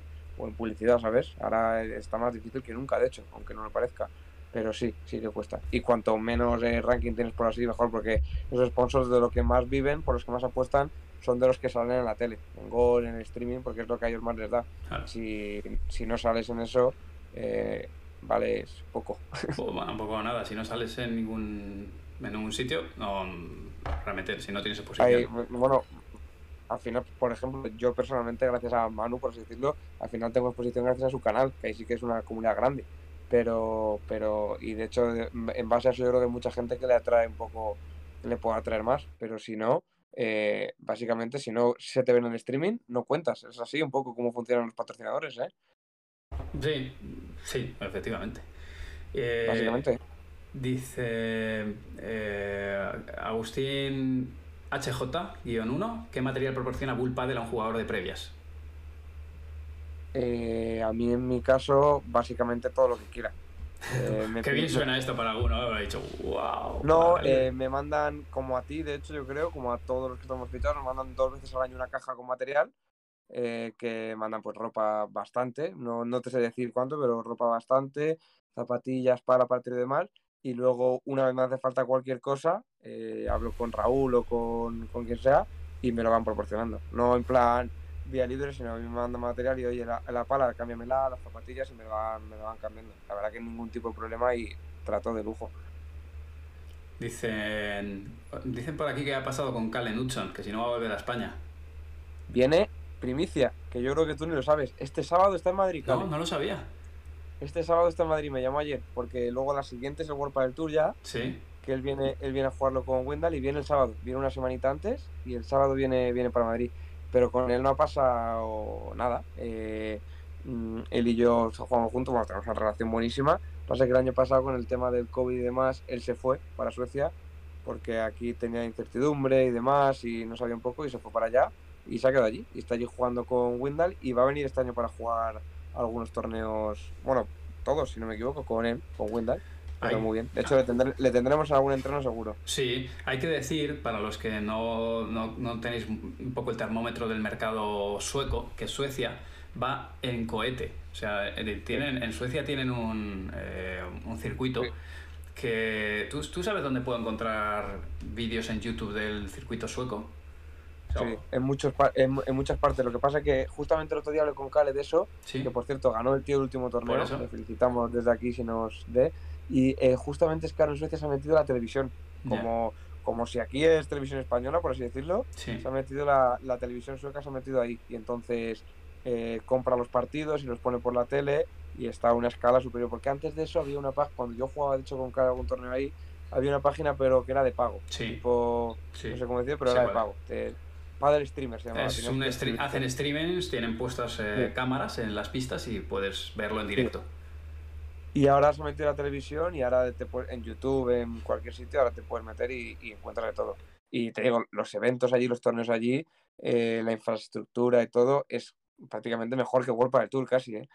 Speaker 2: publicidad, ¿sabes? Ahora está más difícil que nunca, de hecho, aunque no lo parezca. Pero sí, sí que cuesta. Y cuanto menos eh, ranking tienes por así, mejor, porque los sponsors de lo que más viven, por los que más apuestan, son de los que salen en la tele, en gol, en streaming, porque es lo que a ellos más les da.
Speaker 1: Claro.
Speaker 2: Si, si no sales en eso, eh, vale poco.
Speaker 1: Bueno, poco o nada. Si no sales en ningún, en ningún sitio, no realmente, si no tienes exposición.
Speaker 2: Bueno, al final, por ejemplo, yo personalmente, gracias a Manu, por así decirlo, al final tengo exposición gracias a su canal, que ahí sí que es una comunidad grande. Pero, pero, y de hecho, en base a eso, yo creo que hay mucha gente que le atrae un poco, que le puede atraer más, pero si no, eh, básicamente, si no se te ven en streaming, no cuentas. Es así un poco como funcionan los patrocinadores, ¿eh?
Speaker 1: Sí, sí, efectivamente. Eh,
Speaker 2: básicamente.
Speaker 1: Dice eh, Agustín HJ-1, ¿qué material proporciona Bull Paddle a un jugador de previas?
Speaker 2: Eh, a mí en mi caso, básicamente todo lo que quiera.
Speaker 1: Eh, me Qué bien suena esto para alguno, ¿eh? dicho, wow.
Speaker 2: No, eh, me mandan, como a ti, de hecho, yo creo, como a todos los que estamos fichados, nos mandan dos veces al año una caja con material, eh, que mandan pues ropa bastante, no, no te sé decir cuánto, pero ropa bastante, zapatillas para partir y demás, y luego una vez me hace falta cualquier cosa, hablo con Raúl o con, con quien sea, y me lo van proporcionando. No en plan vía libre, sino a mí me mandan material y oye, la, la pala, cámbiamela, las zapatillas y me lo, van, me lo van cambiando. La verdad que ningún tipo de problema y trato de lujo.
Speaker 1: Dicen, dicen por aquí que ha pasado con Calen Hudson, que si no va a volver a España.
Speaker 2: Viene primicia, que yo creo que tú ni lo sabes. Este sábado está en Madrid.
Speaker 1: No, no lo sabía.
Speaker 2: Este sábado está en Madrid, me llamó ayer, porque luego la siguiente es el World del Tour ya.
Speaker 1: Sí.
Speaker 2: Que él viene, él viene a jugarlo con Wendell y viene el sábado. Viene una semanita antes y el sábado viene, viene para Madrid pero con él no ha pasado nada. Eh, él y yo jugamos juntos, bueno, tenemos una relación buenísima. Pasa que el año pasado con el tema del COVID y demás, él se fue para Suecia porque aquí tenía incertidumbre y demás y no sabía un poco y se fue para allá y se ha quedado allí y está allí jugando con Windal y va a venir este año para jugar algunos torneos, bueno, todos si no me equivoco, con él, con. Pero muy bien. De hecho, le, tendré, le, tendremos algún entreno seguro.
Speaker 1: Sí, hay que decir, para los que no, no, no, tenéis un poco el termómetro del mercado sueco, que Suecia va en cohete. O sea, eh, tienen, en Suecia tienen un, eh, un circuito sí. que... ¿tú, ¿tú, sabes dónde puedo encontrar vídeos en YouTube del circuito sueco?
Speaker 2: Sí, en, muchos, en, en, muchas partes. Lo que pasa es que justamente el otro día hablé con Kale de eso,
Speaker 1: sí.
Speaker 2: que por cierto ganó el tío el último torneo. Le felicitamos desde aquí si nos dé. Y eh, justamente es que ahora en Suecia se ha metido la televisión, como, yeah. como si aquí es televisión española, por así decirlo,
Speaker 1: sí.
Speaker 2: se ha metido la, la, televisión sueca, se ha metido ahí. Y entonces eh, compra los partidos y los pone por la tele y está a una escala superior. Porque antes de eso había una página, cuando yo jugaba de hecho con cada algún torneo ahí, había una página pero que era de pago.
Speaker 1: Sí.
Speaker 2: Tipo,
Speaker 1: sí.
Speaker 2: no sé cómo decir, pero era de pago. Te, Padre Streamer se llama.
Speaker 1: Es un stream, hacen streamings, tienen puestas eh, cámaras en las pistas y puedes verlo en directo.
Speaker 2: Y ahora se metido la televisión y ahora te puedes, en YouTube, en cualquier sitio, ahora te puedes meter y, y encuentras de todo. Y te digo, los eventos allí, los torneos allí, eh, la infraestructura y todo es prácticamente mejor que World Padel Tour casi, ¿eh?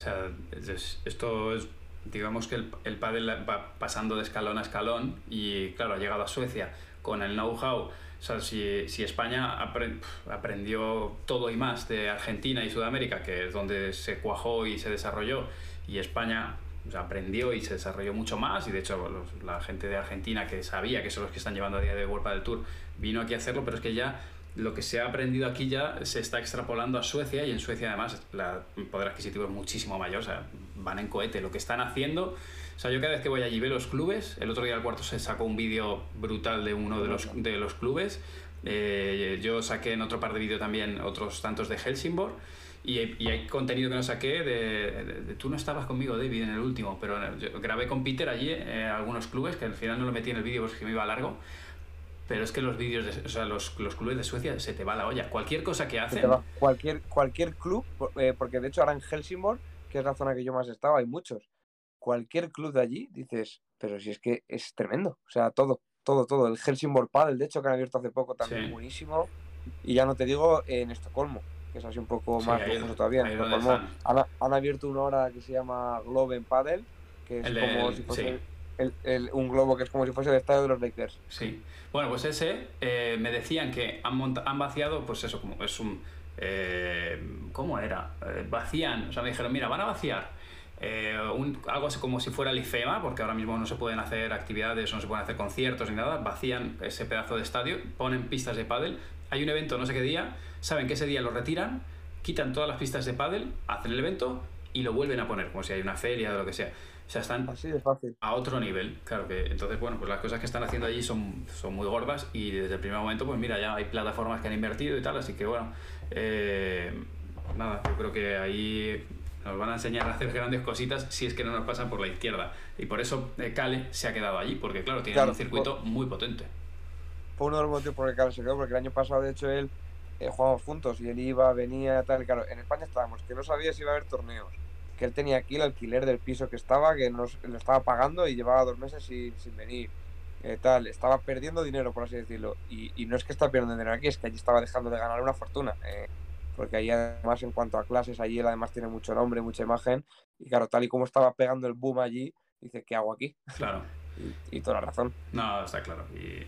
Speaker 1: O sea, es, esto es, digamos que el, el pádel va pasando de escalón a escalón y claro, ha llegado a Suecia con el know-how. O sea, si, si España apre, aprendió todo y más de Argentina y Sudamérica, que es donde se cuajó y se desarrolló, y España o aprendió y se desarrolló mucho más y de hecho la gente de Argentina que sabía que son los que están llevando a día de World del Tour vino aquí a hacerlo, pero es que ya lo que se ha aprendido aquí ya se está extrapolando a Suecia y en Suecia además el poder adquisitivo es muchísimo mayor, o sea, van en cohete. Lo que están haciendo, o sea, yo cada vez que voy allí veo los clubes, el otro día al cuarto se sacó un vídeo brutal de uno de los, de los clubes, eh, yo saqué en otro par de vídeos también otros tantos de Helsingborg. Y, hay contenido que no saqué de, Tú no estabas conmigo, David, en el último, pero grabé con Peter allí eh, algunos clubes, que al final no lo metí en el vídeo porque me iba largo. Pero es que los vídeos, o sea, los, los, clubes de Suecia se te va la olla. Cualquier cosa que hacen.
Speaker 2: Cualquier, cualquier club, eh, porque de hecho ahora en Helsingborg, que es la zona que yo más estaba, hay muchos. Cualquier club de allí dices, pero si es que es tremendo. O sea, todo, todo, todo. El Helsingborg Paddle, de hecho, que han abierto hace poco también, buenísimo. Y ya no te digo en Estocolmo, que es así un poco más todavía. En Estocolmo han, abierto una hora que se llama Globen Paddle, que es como si fuese el, un globo que es como si fuese el estadio de los Lakers.
Speaker 1: Sí. Bueno, pues ese eh, me decían que han, han vaciado, pues eso, como es un. Eh, ¿Cómo era? Eh, vacían, o sea, me dijeron, mira, van a vaciar un, algo así como si fuera el IFEMA, porque ahora mismo no se pueden hacer actividades, no se pueden hacer conciertos ni nada, vacían ese pedazo de estadio, ponen pistas de pádel, hay un evento no sé qué día, saben que ese día lo retiran, quitan todas las pistas de pádel, hacen el evento y lo vuelven a poner, como si hay una feria o lo que sea. O sea, están
Speaker 2: Así de fácil.
Speaker 1: a otro nivel. Claro que entonces, bueno, pues las cosas que están haciendo allí son, son muy gordas y desde el primer momento, pues mira, ya hay plataformas que han invertido y tal, así que bueno, eh, nada, yo creo que ahí nos van a enseñar a hacer grandes cositas si es que no nos pasan por la izquierda. Y por eso Cale eh, se ha quedado allí, porque claro, tiene un circuito muy potente.
Speaker 2: Fue uno de los motivos por el que Cale se quedó, porque el año pasado, de hecho, él eh, jugamos juntos y él iba, venía, tal, claro, en España estábamos, que no sabía si iba a haber torneos que él tenía aquí el alquiler del piso que estaba, que nos, lo estaba pagando y llevaba dos meses sin, sin venir. Eh, tal, estaba perdiendo dinero, por así decirlo. Y, y, no es que está perdiendo dinero aquí, es que allí estaba dejando de ganar una fortuna. Eh, porque ahí además en cuanto a clases, allí él además tiene mucho nombre, mucha imagen. Y claro, tal y como estaba pegando el boom allí, dice, ¿qué hago aquí?
Speaker 1: Claro.
Speaker 2: y, toda la razón.
Speaker 1: No, está claro. Y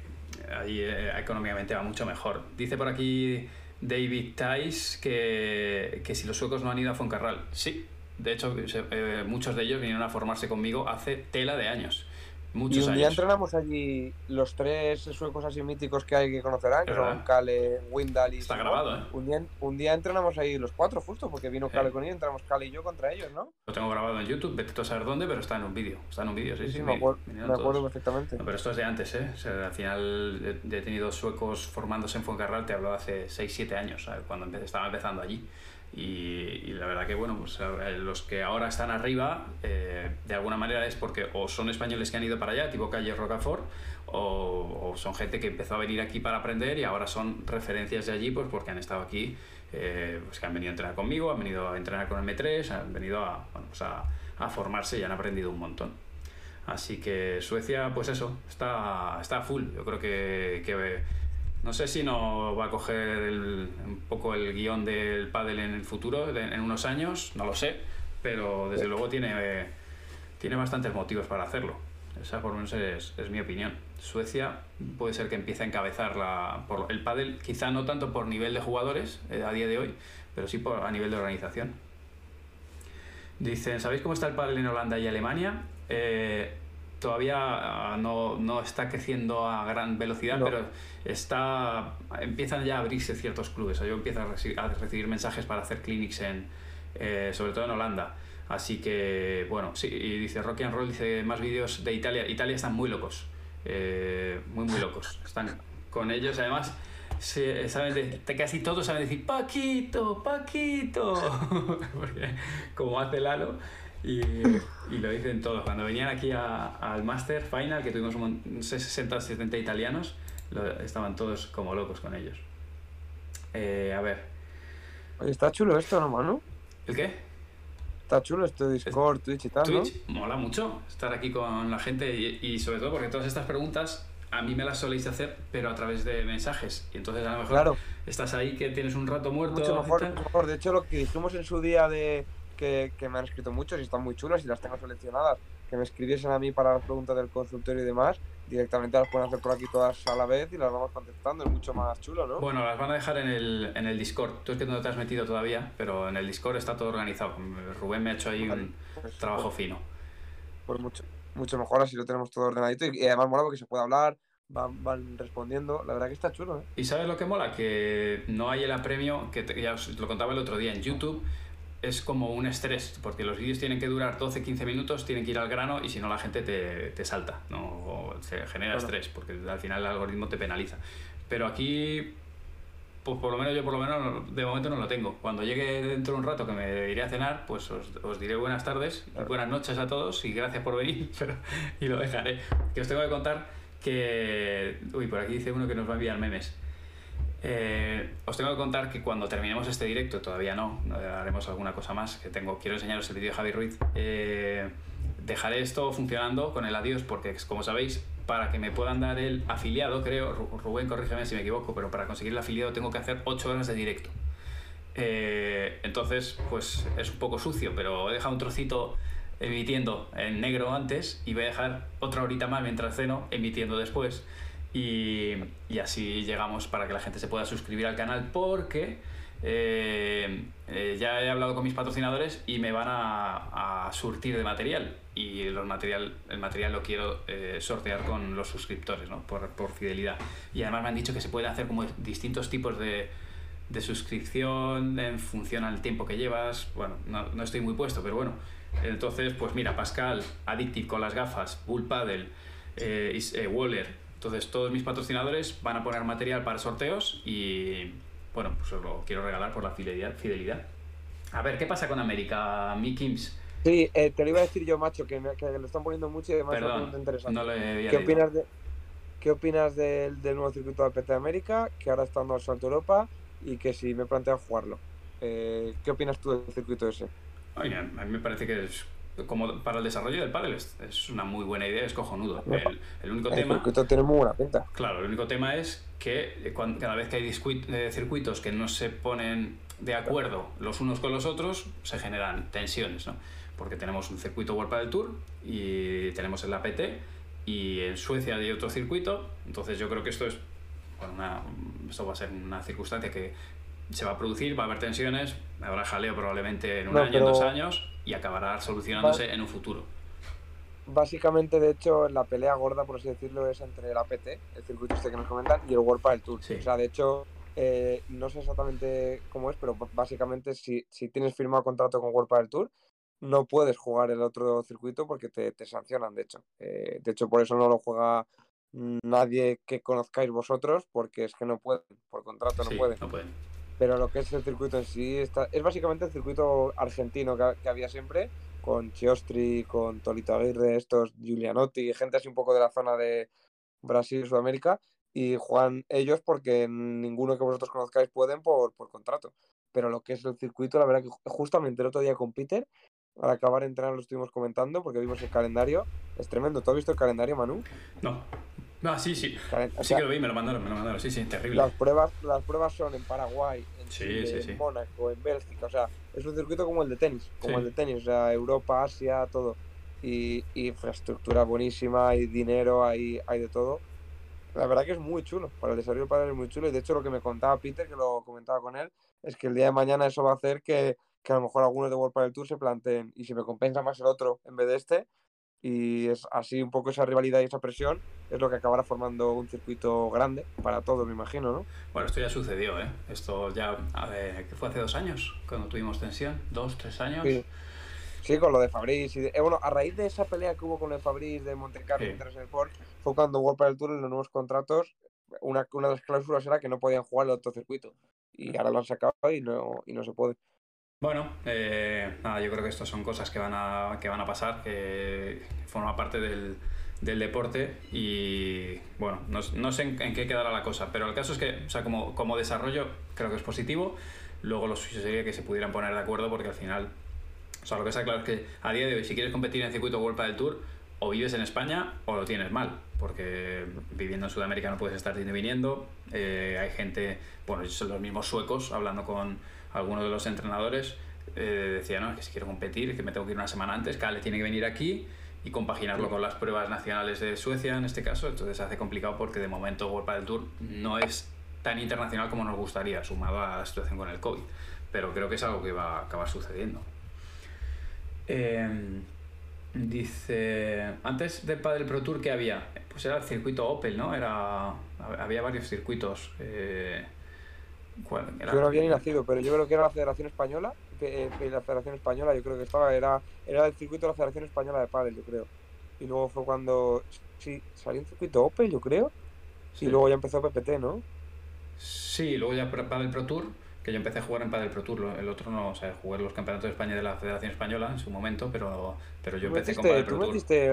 Speaker 1: ahí eh, económicamente va mucho mejor. Dice por aquí David Tice que, que si los suecos no han ido a Foncarral. Sí, de hecho, eh, muchos de ellos vinieron a formarse conmigo hace tela de años. Muchos
Speaker 2: y un día entrenamos allí los tres suecos así míticos que hay que conocerán, que son Kale, Windal y...
Speaker 1: Está grabado, ¿eh?
Speaker 2: Un día, un día, entrenamos ahí los cuatro justo, porque vino Kale con ellos, entramos Kale y yo contra ellos, ¿no?
Speaker 1: Lo tengo grabado en YouTube, vete a saber dónde, pero está en un vídeo. Está en un vídeo, sí,
Speaker 2: sí. me, acuerdo, me acuerdo perfectamente.
Speaker 1: pero esto es de antes, ¿eh? al final he tenido suecos formándose en Fuencarral, te hablo de hace 6-7 años, cuando estaba empezando allí. Y, la verdad que, bueno, pues eh, los que ahora están arriba, eh, de alguna manera es porque o son españoles que han ido para allá, tipo Calle Rocafort, o, son gente que empezó a venir aquí para aprender y ahora son referencias de allí, pues porque han estado aquí, eh, pues que han venido a entrenar conmigo, han venido a entrenar con el M3, han venido a, pues a, a formarse y han aprendido un montón. Así que Suecia, pues eso, está, está full. Yo creo que, que no sé si no va a coger un poco el guion del pádel en el futuro, en unos años, no lo sé, pero desde luego tiene, tiene bastantes motivos para hacerlo. Esa por lo menos es, mi opinión. Suecia puede ser que empiece a encabezar la, por el pádel, quizá no tanto por nivel de jugadores eh, a día de hoy, pero sí por, a nivel de organización. Dicen, ¿sabéis cómo está el pádel en Holanda y Alemania? Eh, todavía ah, no, no, está creciendo a gran velocidad, pero está empiezan ya a abrirse ciertos clubes. yo empiezo a, recibir, mensajes para hacer clinics en, eh, sobre todo en Holanda. Así que, bueno, sí, y dice Rocky and Roll, dice más vídeos de Italia. Italia están muy locos, eh, muy, muy locos. Están con ellos, además, se, saben de, casi todos saben decir Paquito, Paquito, porque como hace Lalo, y, y, lo dicen todos. Cuando venían aquí al Master Final, que tuvimos un, 60 70 italianos, estaban todos como locos con ellos. Eh, a ver.
Speaker 2: Oye, está chulo esto, ¿no, mano?
Speaker 1: ¿El qué?
Speaker 2: Está chulo esto Discord, Twitch y tal, Twitch
Speaker 1: mola mucho estar aquí con la gente y, y, sobre todo porque todas estas preguntas a mí me las soléis hacer, pero a través de mensajes. Y entonces a lo mejor estás ahí que tienes un rato muerto.
Speaker 2: Mucho mejor, mejor. De hecho, lo que dijimos en su día de que, me han escrito muchos y están muy chulas y las tengo seleccionadas, que me escribiesen a mí para las preguntas del consultorio y demás, directamente las pueden hacer por aquí todas a la vez y las vamos contestando, es mucho más chulo, ¿no?
Speaker 1: Bueno, las van a dejar en el, en el Discord, tú es que no te has metido todavía, pero en el Discord está todo organizado, Rubén me ha hecho ahí un pues, trabajo pues, fino.
Speaker 2: Pues mucho, mucho mejor, así lo tenemos todo ordenadito y, además mola porque se puede hablar, van, van, respondiendo. La verdad que está chulo, ¿eh?
Speaker 1: ¿Y sabes lo que mola? Que no hay el apremio, que ya os lo contaba el otro día en YouTube es como un estrés, porque los vídeos tienen que durar 12-15 minutos, tienen que ir al grano y si no la gente te, te salta, ¿no? O se genera estrés, porque al final el algoritmo te penaliza. Pero aquí, pues por lo menos yo por lo menos de momento no lo tengo. Cuando llegue dentro de un rato que me iré a cenar, pues os, os diré buenas tardes buenas noches a todos y gracias por venir, pero, y lo dejaré. Que os tengo que contar que... Uy, por aquí dice uno que nos va a enviar memes. Eh, os tengo que contar que cuando terminemos este directo, todavía no, haremos alguna cosa más, que tengo, quiero enseñaros el vídeo de Javi Ruiz. Eh, dejaré esto funcionando con el adiós porque, como sabéis, para que me puedan dar el afiliado, creo, Rubén, corrígeme si me equivoco, pero para conseguir el afiliado tengo que hacer 8 horas de directo. Eh, entonces, pues es un poco sucio, pero he dejado un trocito emitiendo en negro antes y voy a dejar otra horita más mientras ceno emitiendo después. Y, así llegamos para que la gente se pueda suscribir al canal porque eh, eh, ya he hablado con mis patrocinadores y me van a, surtir de material y los material, el material lo quiero eh, sortear con los suscriptores ¿no? por, por, fidelidad. Y además me han dicho que se puede hacer como distintos tipos de, de suscripción en función al tiempo que llevas. Bueno, no, no, estoy muy puesto, pero bueno. Entonces, pues mira, Pascal, Addictive con las gafas, Bull Paddle, Waller entonces todos mis patrocinadores van a poner material para sorteos y bueno, pues os lo quiero regalar por la fidelidad. fidelidad. A ver, ¿qué pasa con América, mi Kims?
Speaker 2: Sí, eh, te lo iba a decir yo, macho, que, me, que lo están poniendo mucho y además es muy interesante.
Speaker 1: No
Speaker 2: ¿Qué, opinas de, ¿Qué opinas del, del nuevo circuito de PT América, que ahora está dando al salto Europa y que si me planteo jugarlo? Eh, ¿Qué opinas tú del circuito ese?
Speaker 1: Oye, a mí me parece que es como para el desarrollo del pádel es, una muy buena idea, es cojonudo. El, único tema...
Speaker 2: tiene muy buena pinta.
Speaker 1: Claro, el único tema es que cada vez que hay eh, circuitos que no se ponen de acuerdo los unos con los otros, se generan tensiones, ¿no? Porque tenemos un circuito World Padel Tour y tenemos el APT y en Suecia hay otro circuito, entonces yo creo que esto es una, esto va a ser una circunstancia que se va a producir, va a haber tensiones, habrá jaleo probablemente en un año, en dos años y acabará solucionándose en un futuro.
Speaker 2: Básicamente, de hecho, la pelea gorda, por así decirlo, es entre el APT, el circuito este que nos comentan, y el World Padel Tour. O sea, de hecho, eh, no sé exactamente cómo es, pero básicamente si, si tienes firmado contrato con World Padel Tour, no puedes jugar el otro circuito porque te, te sancionan, de hecho. Eh, de hecho, por eso no lo juega nadie que conozcáis vosotros, porque es que no pueden, por contrato no pueden.
Speaker 1: No pueden
Speaker 2: pero lo que es el circuito en sí está, es básicamente el circuito argentino que, había siempre, con Chiostri, con Tolito Aguirre, estos Giulianotti, gente así un poco de la zona de Brasil Sudamérica, y juegan ellos porque ninguno que vosotros conozcáis pueden por, por contrato. Pero lo que es el circuito, la verdad que justamente el otro día con Peter, al acabar de entrenar lo estuvimos comentando porque vimos el calendario. Es tremendo. ¿Tú has visto el calendario, Manu?
Speaker 1: No. Ah, sí, sí. sí que lo vi, me lo mandaron, me lo mandaron. Sí, sí, terrible.
Speaker 2: Las pruebas, las pruebas son en Paraguay, en, Mónaco, en Bélgica. O sea, es un circuito como el de tenis, como el de tenis. O sea, Europa, Asia, todo. Y, infraestructura buenísima, hay dinero, hay, hay de todo. La verdad que es muy chulo. Para el desarrollo padre es muy chulo. Y de hecho, lo que me contaba Peter, que lo comentaba con él, es que el día de mañana eso va a hacer que, que a lo mejor algunos de World Padel Tour se planteen. Y si me compensa más el otro en vez de este, y es así un poco esa rivalidad y esa presión es lo que acabará formando un circuito grande para todos, me imagino, ¿no?
Speaker 1: Bueno, esto ya sucedió, ¿eh? Esto ya, a ver, ¿qué fue hace dos años? Cuando tuvimos tensión, dos, tres años.
Speaker 2: Sí. con lo de Fabriz. Y eh, bueno, a raíz de esa pelea que hubo con el Fabriz de Monte Carlo sí. el Sport, fue cuando World el Tour en los nuevos contratos, una, una de las cláusulas era que no podían jugar el otro circuito. Y ahora lo han sacado y no, y no se puede.
Speaker 1: Bueno, eh, nada, yo creo que estas son cosas que van a, que van a pasar, que forma parte del, del deporte y bueno, no, sé en, qué quedará la cosa, pero el caso es que, o sea, como, como desarrollo creo que es positivo, luego lo suyo sería que se pudieran poner de acuerdo porque al final, o sea, lo que está claro es que a día de hoy si quieres competir en circuito World del Tour, o vives en España o lo tienes mal, porque viviendo en Sudamérica no puedes estar viniendo, eh, hay gente, bueno, son los mismos suecos hablando con algunos de los entrenadores eh, decía, no, es que si quiero competir, es que me tengo que ir una semana antes, Kale tiene que venir aquí y compaginarlo con las pruebas nacionales de Suecia en este caso, entonces se hace complicado porque de momento World del Tour no es tan internacional como nos gustaría, sumado a la situación con el COVID, pero creo que es algo que va a acabar sucediendo. Eh, Dice, antes del Padel Pro Tour, ¿qué había? Pues era el circuito Opel, ¿no? Era, había varios circuitos. Eh,
Speaker 2: ¿cuál era? Yo no había ni nacido, pero yo creo que era la Federación Española. Eh, la Federación Española, yo creo que estaba, era, era el circuito de la Federación Española de Padel, yo creo. Y luego fue cuando, sí, salió un circuito Opel, yo creo. Sí. Y luego ya empezó PPT, ¿no?
Speaker 1: Sí, luego ya Padel Pro Tour que yo empecé a jugar en Padel Pro Tour, el otro no, o sea, jugué los campeonatos de España de la Federación Española en su momento, pero, pero yo empecé con Padel Pro Tour.
Speaker 2: Metiste,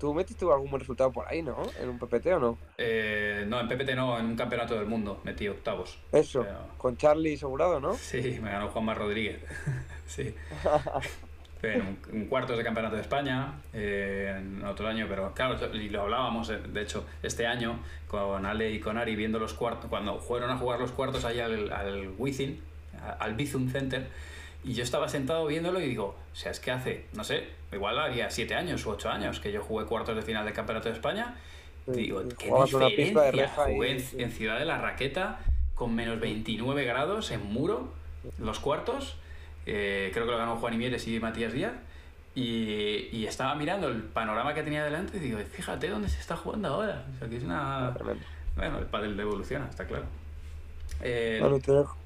Speaker 2: ¿Tú metiste algún buen resultado por ahí, no? ¿En un PPT o no?
Speaker 1: Eh, no, en PPT no, en un campeonato del mundo metí octavos.
Speaker 2: Eso, con Charlie asegurado, ¿no?
Speaker 1: Sí, me ganó Juanma Rodríguez. sí. en, un, cuartos de campeonato de España eh, en otro año, pero claro, y lo hablábamos, eh, de hecho, este año con Ale y con Ari viendo los cuartos, cuando fueron a jugar los cuartos allá al, al Wizzing, al Bizum Center, y yo estaba sentado viéndolo y digo, o sea, es que hace, no sé, igual había siete años u ocho años que yo jugué cuartos de final del Campeonato de España. digo, qué diferencia. Jugué en, en Ciudad de la Raqueta con menos 29 grados en muro, los cuartos eh, creo que lo ganó Juan Imieres y Matías Díaz. Y, y, estaba mirando el panorama que tenía delante y digo, fíjate dónde se está jugando ahora. O sea, que es una... Bueno, el pádel evoluciona, está claro.
Speaker 2: Eh,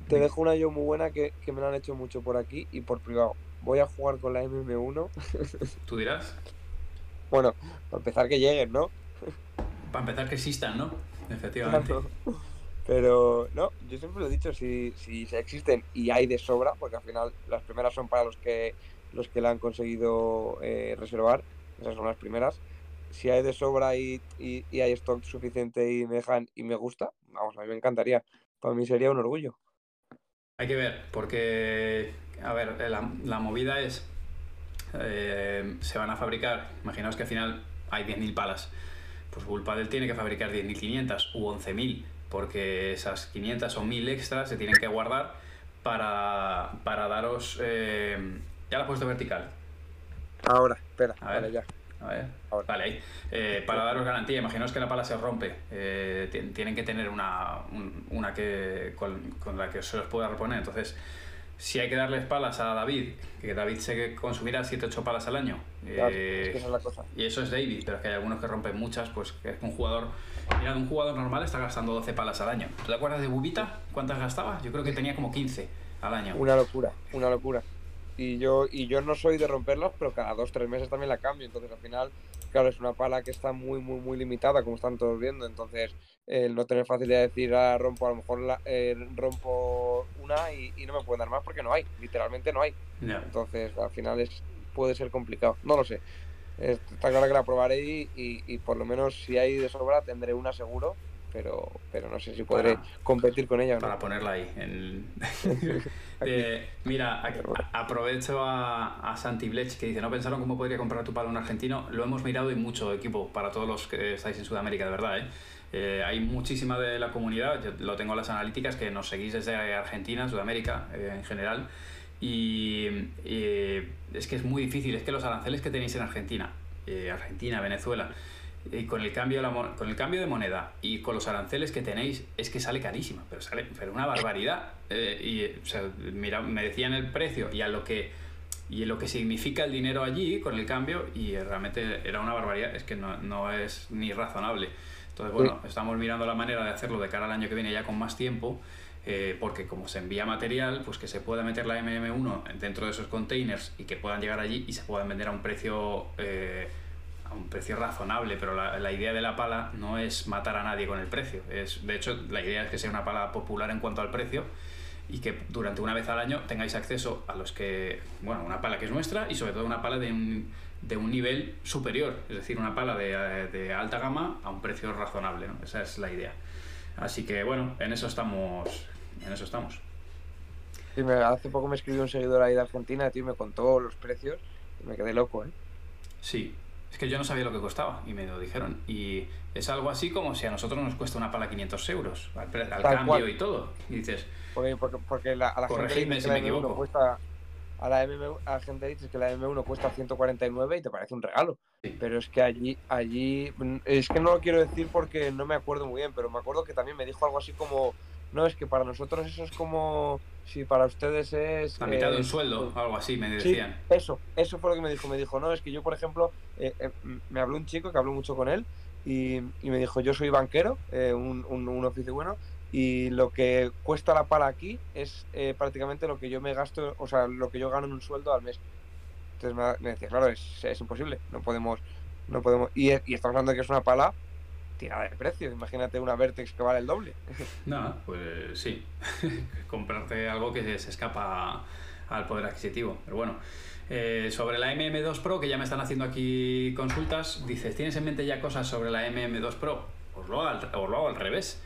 Speaker 2: te, dejo, una yo muy buena que, que, me lo han hecho mucho por aquí y por privado. Voy a jugar con la MM1.
Speaker 1: ¿Tú dirás?
Speaker 2: Bueno, para empezar que lleguen, ¿no?
Speaker 1: Para empezar que existan, ¿no? Efectivamente.
Speaker 2: Pero no, yo siempre lo he dicho, si, si existen y hay de sobra, porque al final las primeras son para los que los que la han conseguido eh, reservar, esas son las primeras. Si hay de sobra y, y, hay stock suficiente y me dejan y me gusta, vamos, a mí me encantaría. Para mí sería un orgullo.
Speaker 1: Hay que ver, porque, a ver, la, la movida es, eh, se van a fabricar, imaginaos que al final hay 10.000 palas, pues Bullpadel tiene que fabricar 10.500 u 11.000 porque esas 500 o 1000 extras se tienen que guardar para, para daros... Eh, ya la he puesto vertical.
Speaker 2: Ahora, espera, a ver, ya.
Speaker 1: A ver, vale, ahí. Eh, para daros garantía, imaginaos que la pala se rompe. Eh, tienen que tener una, una que, con, con, la que se los pueda reponer. Entonces, si hay que darles palas a David, que David se consumirá 7-8 palas al año.
Speaker 2: Eh,
Speaker 1: y eso es David, pero es que hay algunos que rompen muchas, pues que es un jugador. Mira, un jugador normal está gastando 12 palas al año. ¿Tú te acuerdas de Bubita? ¿Cuántas gastaba? Yo creo que tenía como 15 al año.
Speaker 2: Una locura, una locura. Y yo, y yo no soy de romperlos, pero cada 2-3 meses también la cambio. Entonces al final, claro, es una pala que está muy, muy, muy limitada, como están todos viendo. Entonces, el no tener facilidad de decir, ah, rompo, a lo mejor la, eh, rompo una y, no me pueden dar más porque no hay, literalmente no hay. Entonces, al final es puede ser complicado, no lo sé. Está claro que la probaré y, y, por lo menos si hay de sobra tendré una seguro, pero, pero no sé si podré competir con ella.
Speaker 1: Para ponerla ahí. Eh, mira, aprovecho a, a, Santi Blech que dice, ¿no pensaron cómo podría comprar tu palo un argentino? Lo hemos mirado y mucho equipo para todos los que estáis en Sudamérica, de verdad. ¿eh? Eh, hay muchísima de la comunidad, yo lo tengo en las analíticas, que nos seguís desde Argentina, Sudamérica eh, en general. Y, es que es muy difícil, es que los aranceles que tenéis en Argentina, eh, Argentina, Venezuela, y con el, cambio de la, con el cambio de moneda y con los aranceles que tenéis, es que sale carísima, pero sale pero una barbaridad. y mira, me decían el precio y a lo que y lo que significa el dinero allí con el cambio y realmente era una barbaridad, es que no, no es ni razonable. Entonces, bueno, estamos mirando la manera de hacerlo de cara al año que viene ya con más tiempo, eh, porque como se envía material, pues que se pueda meter la MM1 dentro de esos containers y que puedan llegar allí y se puedan vender a un precio, eh, a un precio razonable. Pero la, la, idea de la pala no es matar a nadie con el precio. Es, de hecho, la idea es que sea una pala popular en cuanto al precio y que durante una vez al año tengáis acceso a los que, bueno, una pala que es nuestra y sobre todo una pala de un de un nivel superior, es decir, una pala de, de alta gama a un precio razonable, ¿no? Esa es la idea. Así que bueno, en eso estamos. En eso estamos.
Speaker 2: hace poco me escribió un seguidor ahí de Argentina, tío, y me contó los precios y me quedé loco, ¿eh?
Speaker 1: Sí, es que yo no sabía lo que costaba y me lo dijeron. Y es algo así como si a nosotros nos cuesta una pala 500 euros al, cambio y todo. Y dices.
Speaker 2: Porque, porque, la, a la gente si me equivoco. Cuesta, a la, MM, a gente dice que la M1 cuesta 149 y te parece un regalo. Pero es que allí, allí, es que no lo quiero decir porque no me acuerdo muy bien, pero me acuerdo que también me dijo algo así como no, es que para nosotros eso es como si para ustedes es...
Speaker 1: La mitad de un
Speaker 2: eh,
Speaker 1: sueldo, algo así, me
Speaker 2: Sí,
Speaker 1: decían.
Speaker 2: eso, eso fue lo que me dijo. Me dijo, no, es que yo, por ejemplo, eh, eh, me habló un chico que habló mucho con él y, y me dijo, yo soy banquero, eh, un, un, un oficio bueno, y lo que cuesta la pala aquí es eh, prácticamente lo que yo me gasto, o sea, lo que yo gano en un sueldo al mes. Entonces me, me decía, claro, es, es imposible, no podemos, no podemos. Y, y estamos hablando de que es una pala tirada de precio. Imagínate una Vertex que vale el doble.
Speaker 1: No, pues sí. Comprarte algo que se escapa al poder adquisitivo. Pero bueno, eh, sobre la MM2 Pro, que ya me están haciendo aquí consultas, dices, ¿tienes en mente ya cosas sobre la MM2 Pro? Os lo, hago al- os lo hago al revés.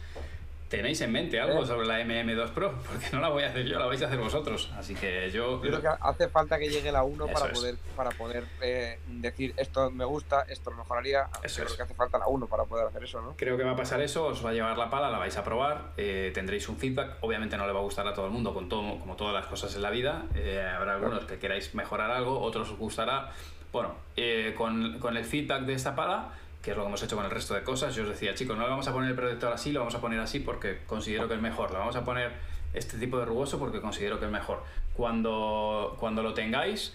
Speaker 1: ¿Tenéis en mente algo
Speaker 2: ¿Eh?
Speaker 1: sobre la MM2 Pro? Porque no la voy a hacer yo, la vais a hacer vosotros. Así que yo...
Speaker 2: Yo creo que hace falta que llegue la 1
Speaker 1: Eso
Speaker 2: para
Speaker 1: es.
Speaker 2: poder, para poder eh, decir esto me gusta, esto lo mejoraría.
Speaker 1: Eso
Speaker 2: creo
Speaker 1: es.
Speaker 2: que hace falta la 1 para poder hacer eso, ¿no?
Speaker 1: Creo que va a pasar eso, os va a llevar la pala, la vais a probar, eh, tendréis un feedback, obviamente no le va a gustar a todo el mundo, con todo, como todas las cosas en la vida, eh, habrá algunos que queráis mejorar algo, otros os gustará. Bueno, eh, con, con el feedback de esta pala, que es lo que hemos hecho con el resto de cosas, yo os decía, chicos, no le vamos a poner el protector así, lo vamos a poner así porque considero que es mejor, le vamos a poner este tipo de rugoso porque considero que es mejor. Cuando, cuando lo tengáis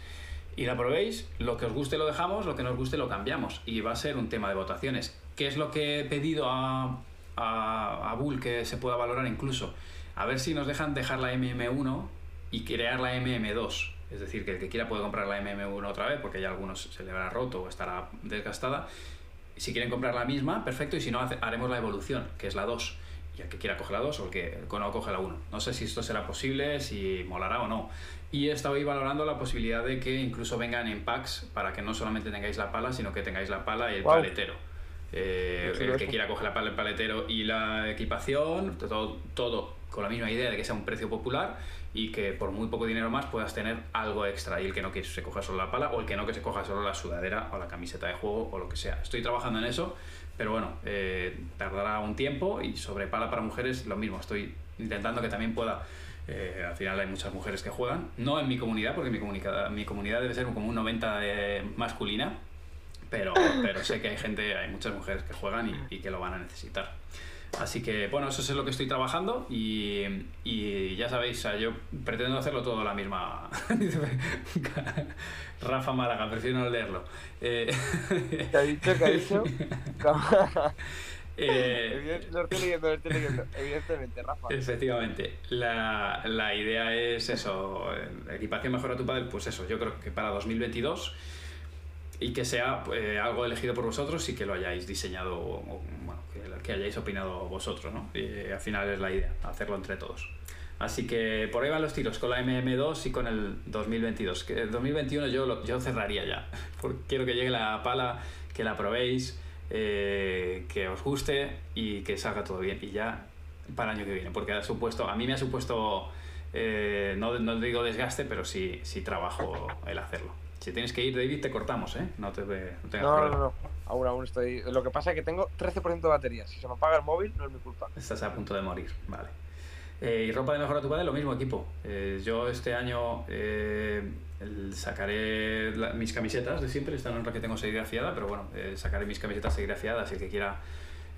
Speaker 1: y la probéis, lo que os guste lo dejamos, lo que no os guste lo cambiamos. Y va a ser un tema de votaciones. ¿Qué es lo que he pedido a, a, a Bull que se pueda valorar incluso? A ver si nos dejan dejar la MM1 y crear la MM2. Es decir, que el que quiera puede comprar la MM1 otra vez, porque ya algunos se le habrá roto o estará desgastada. Si quieren comprar la misma, perfecto, y si no, hace- haremos la evolución, que es la 2. Y el que quiera coge la 2 o el que no coge la 1. No sé si esto será posible, si molará o no. Y ahí valorando la posibilidad de que incluso vengan en packs para que no solamente tengáis la pala, sino que tengáis la pala y el paletero. Eh, el que
Speaker 2: eso.
Speaker 1: quiera coge la pala, el paletero y la equipación, todo, todo con la misma idea de que sea un precio popular y que por muy poco dinero más puedas tener algo extra. Y el que no que se coja solo la pala o el que no que se coja solo la sudadera o la camiseta de juego o lo que sea. Estoy trabajando en eso, pero bueno, eh, tardará un tiempo y sobre pala para mujeres lo mismo. Estoy intentando que también pueda. eh, al final hay muchas mujeres que juegan, no en mi comunidad, porque mi mi comunidad debe ser como un 90 de masculina, pero, pero sé que hay gente, hay muchas mujeres que juegan y, y que lo van a necesitar. Así que, bueno, eso es lo que estoy trabajando y, y ya sabéis, o sea, yo pretendo hacerlo todo la misma. Rafa Málaga, prefiero no leerlo. Eh,
Speaker 2: ¿Qué ha dicho? ¿Qué ha dicho?
Speaker 1: eh,
Speaker 2: lo estoy leyendo, lo estoy leyendo. Evidentemente, Rafa.
Speaker 1: Efectivamente, la, la idea es eso, eh, equipación mejora tu padre, pues eso, yo creo que para 2022 y que sea eh, algo elegido por vosotros y que lo hayáis diseñado, o, o, bueno, que, hayáis opinado vosotros, ¿no? Y al final es la idea, hacerlo entre todos. Así que por ahí van los tiros con la MM2 y con el 2022. Que el 2021 yo, lo- yo cerraría ya, porque quiero que llegue la pala, que la probéis, eh, que os guste y que salga todo bien. Y ya para el año que viene, porque ha supuesto, a mí me ha supuesto, eh, no, no digo desgaste, pero sí, sí trabajo el hacerlo. Si tienes que ir, David, te cortamos, ¿eh? No, te, no
Speaker 2: No, no, no. Aún, aún estoy. Lo que pasa es que tengo 13% de batería. Si se me apaga el móvil, no es mi culpa.
Speaker 1: Estás a punto de morir, vale. Eh, y ropa de mejora tu padre, lo mismo equipo. Eh, yo este año eh, sacaré mis camisetas de siempre, esta no es la que tengo serigrafiada, pero bueno, sacaré mis camisetas serigrafiadas el que quiera.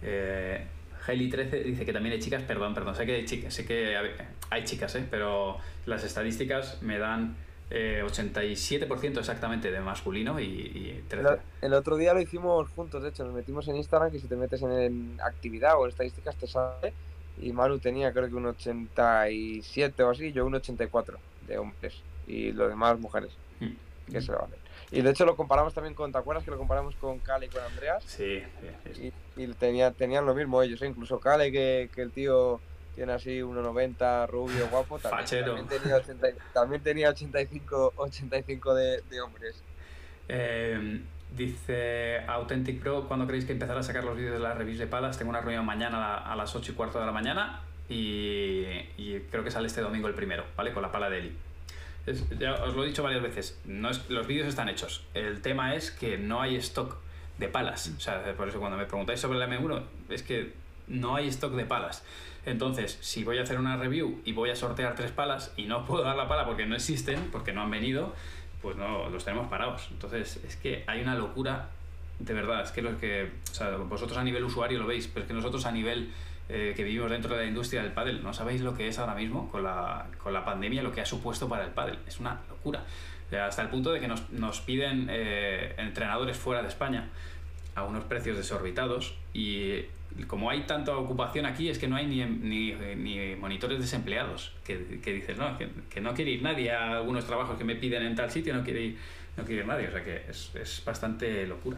Speaker 1: Eh, Hailey 13 dice que también hay chicas, perdón, perdón, sé que hay chicas, sé que hay, chicas, pero las estadísticas me dan eh, 87% exactamente de masculino y, y 13.
Speaker 2: El, el otro día lo hicimos juntos, de hecho, nos metimos en Instagram, que si te metes en, en actividad o en estadísticas te sale. Y Manu tenía creo que un 87 o así, yo un 84 de hombres. Y los demás mujeres,
Speaker 1: Mm.
Speaker 2: que se lo valen. Y de hecho lo comparamos también con, ¿te acuerdas que lo comparamos con Kale y con Andreas?
Speaker 1: Sí, sí, sí.
Speaker 2: Y, y tenía, tenían lo mismo ellos, ¿eh? incluso Kale, que, que el tío tiene así 1,90, rubio, guapo, también,
Speaker 1: Fachero.
Speaker 2: también tenía, 80 también tenía 85, 85 de, de hombres.
Speaker 1: Eh, dice Authentic Pro, ¿cuándo creéis que empezará a sacar los vídeos de las reviews de palas? Tengo una reunión mañana a la- a las 8 y cuarto de la mañana y, y creo que sale este domingo el primero, ¿vale? Con la pala de Eli. Es- ya os lo he dicho varias veces, no es, los vídeos están hechos. El tema es que no hay stock de palas. O sea, por eso cuando me preguntáis sobre la M1, es que no hay stock de palas. Entonces, si voy a hacer una review y voy a sortear tres palas y no puedo dar la pala porque no existen, porque no han venido, pues no, los tenemos parados. Entonces, es que hay una locura de verdad, es que lo que, o sea, vosotros a nivel usuario lo veis, pero es que nosotros a nivel eh, que vivimos dentro de la industria del pádel, no sabéis lo que es ahora mismo con la, con la pandemia, lo que ha supuesto para el pádel. Es una locura. hasta el punto de que nos, nos piden eh, entrenadores fuera de España a unos precios desorbitados y como hay tanta ocupación aquí es que no hay ni, ni, ni monitores desempleados que, que dices no que, que, no quiere ir nadie a algunos trabajos que me piden en tal sitio no quiere ir, no quiere ir nadie o sea que es, es bastante locura.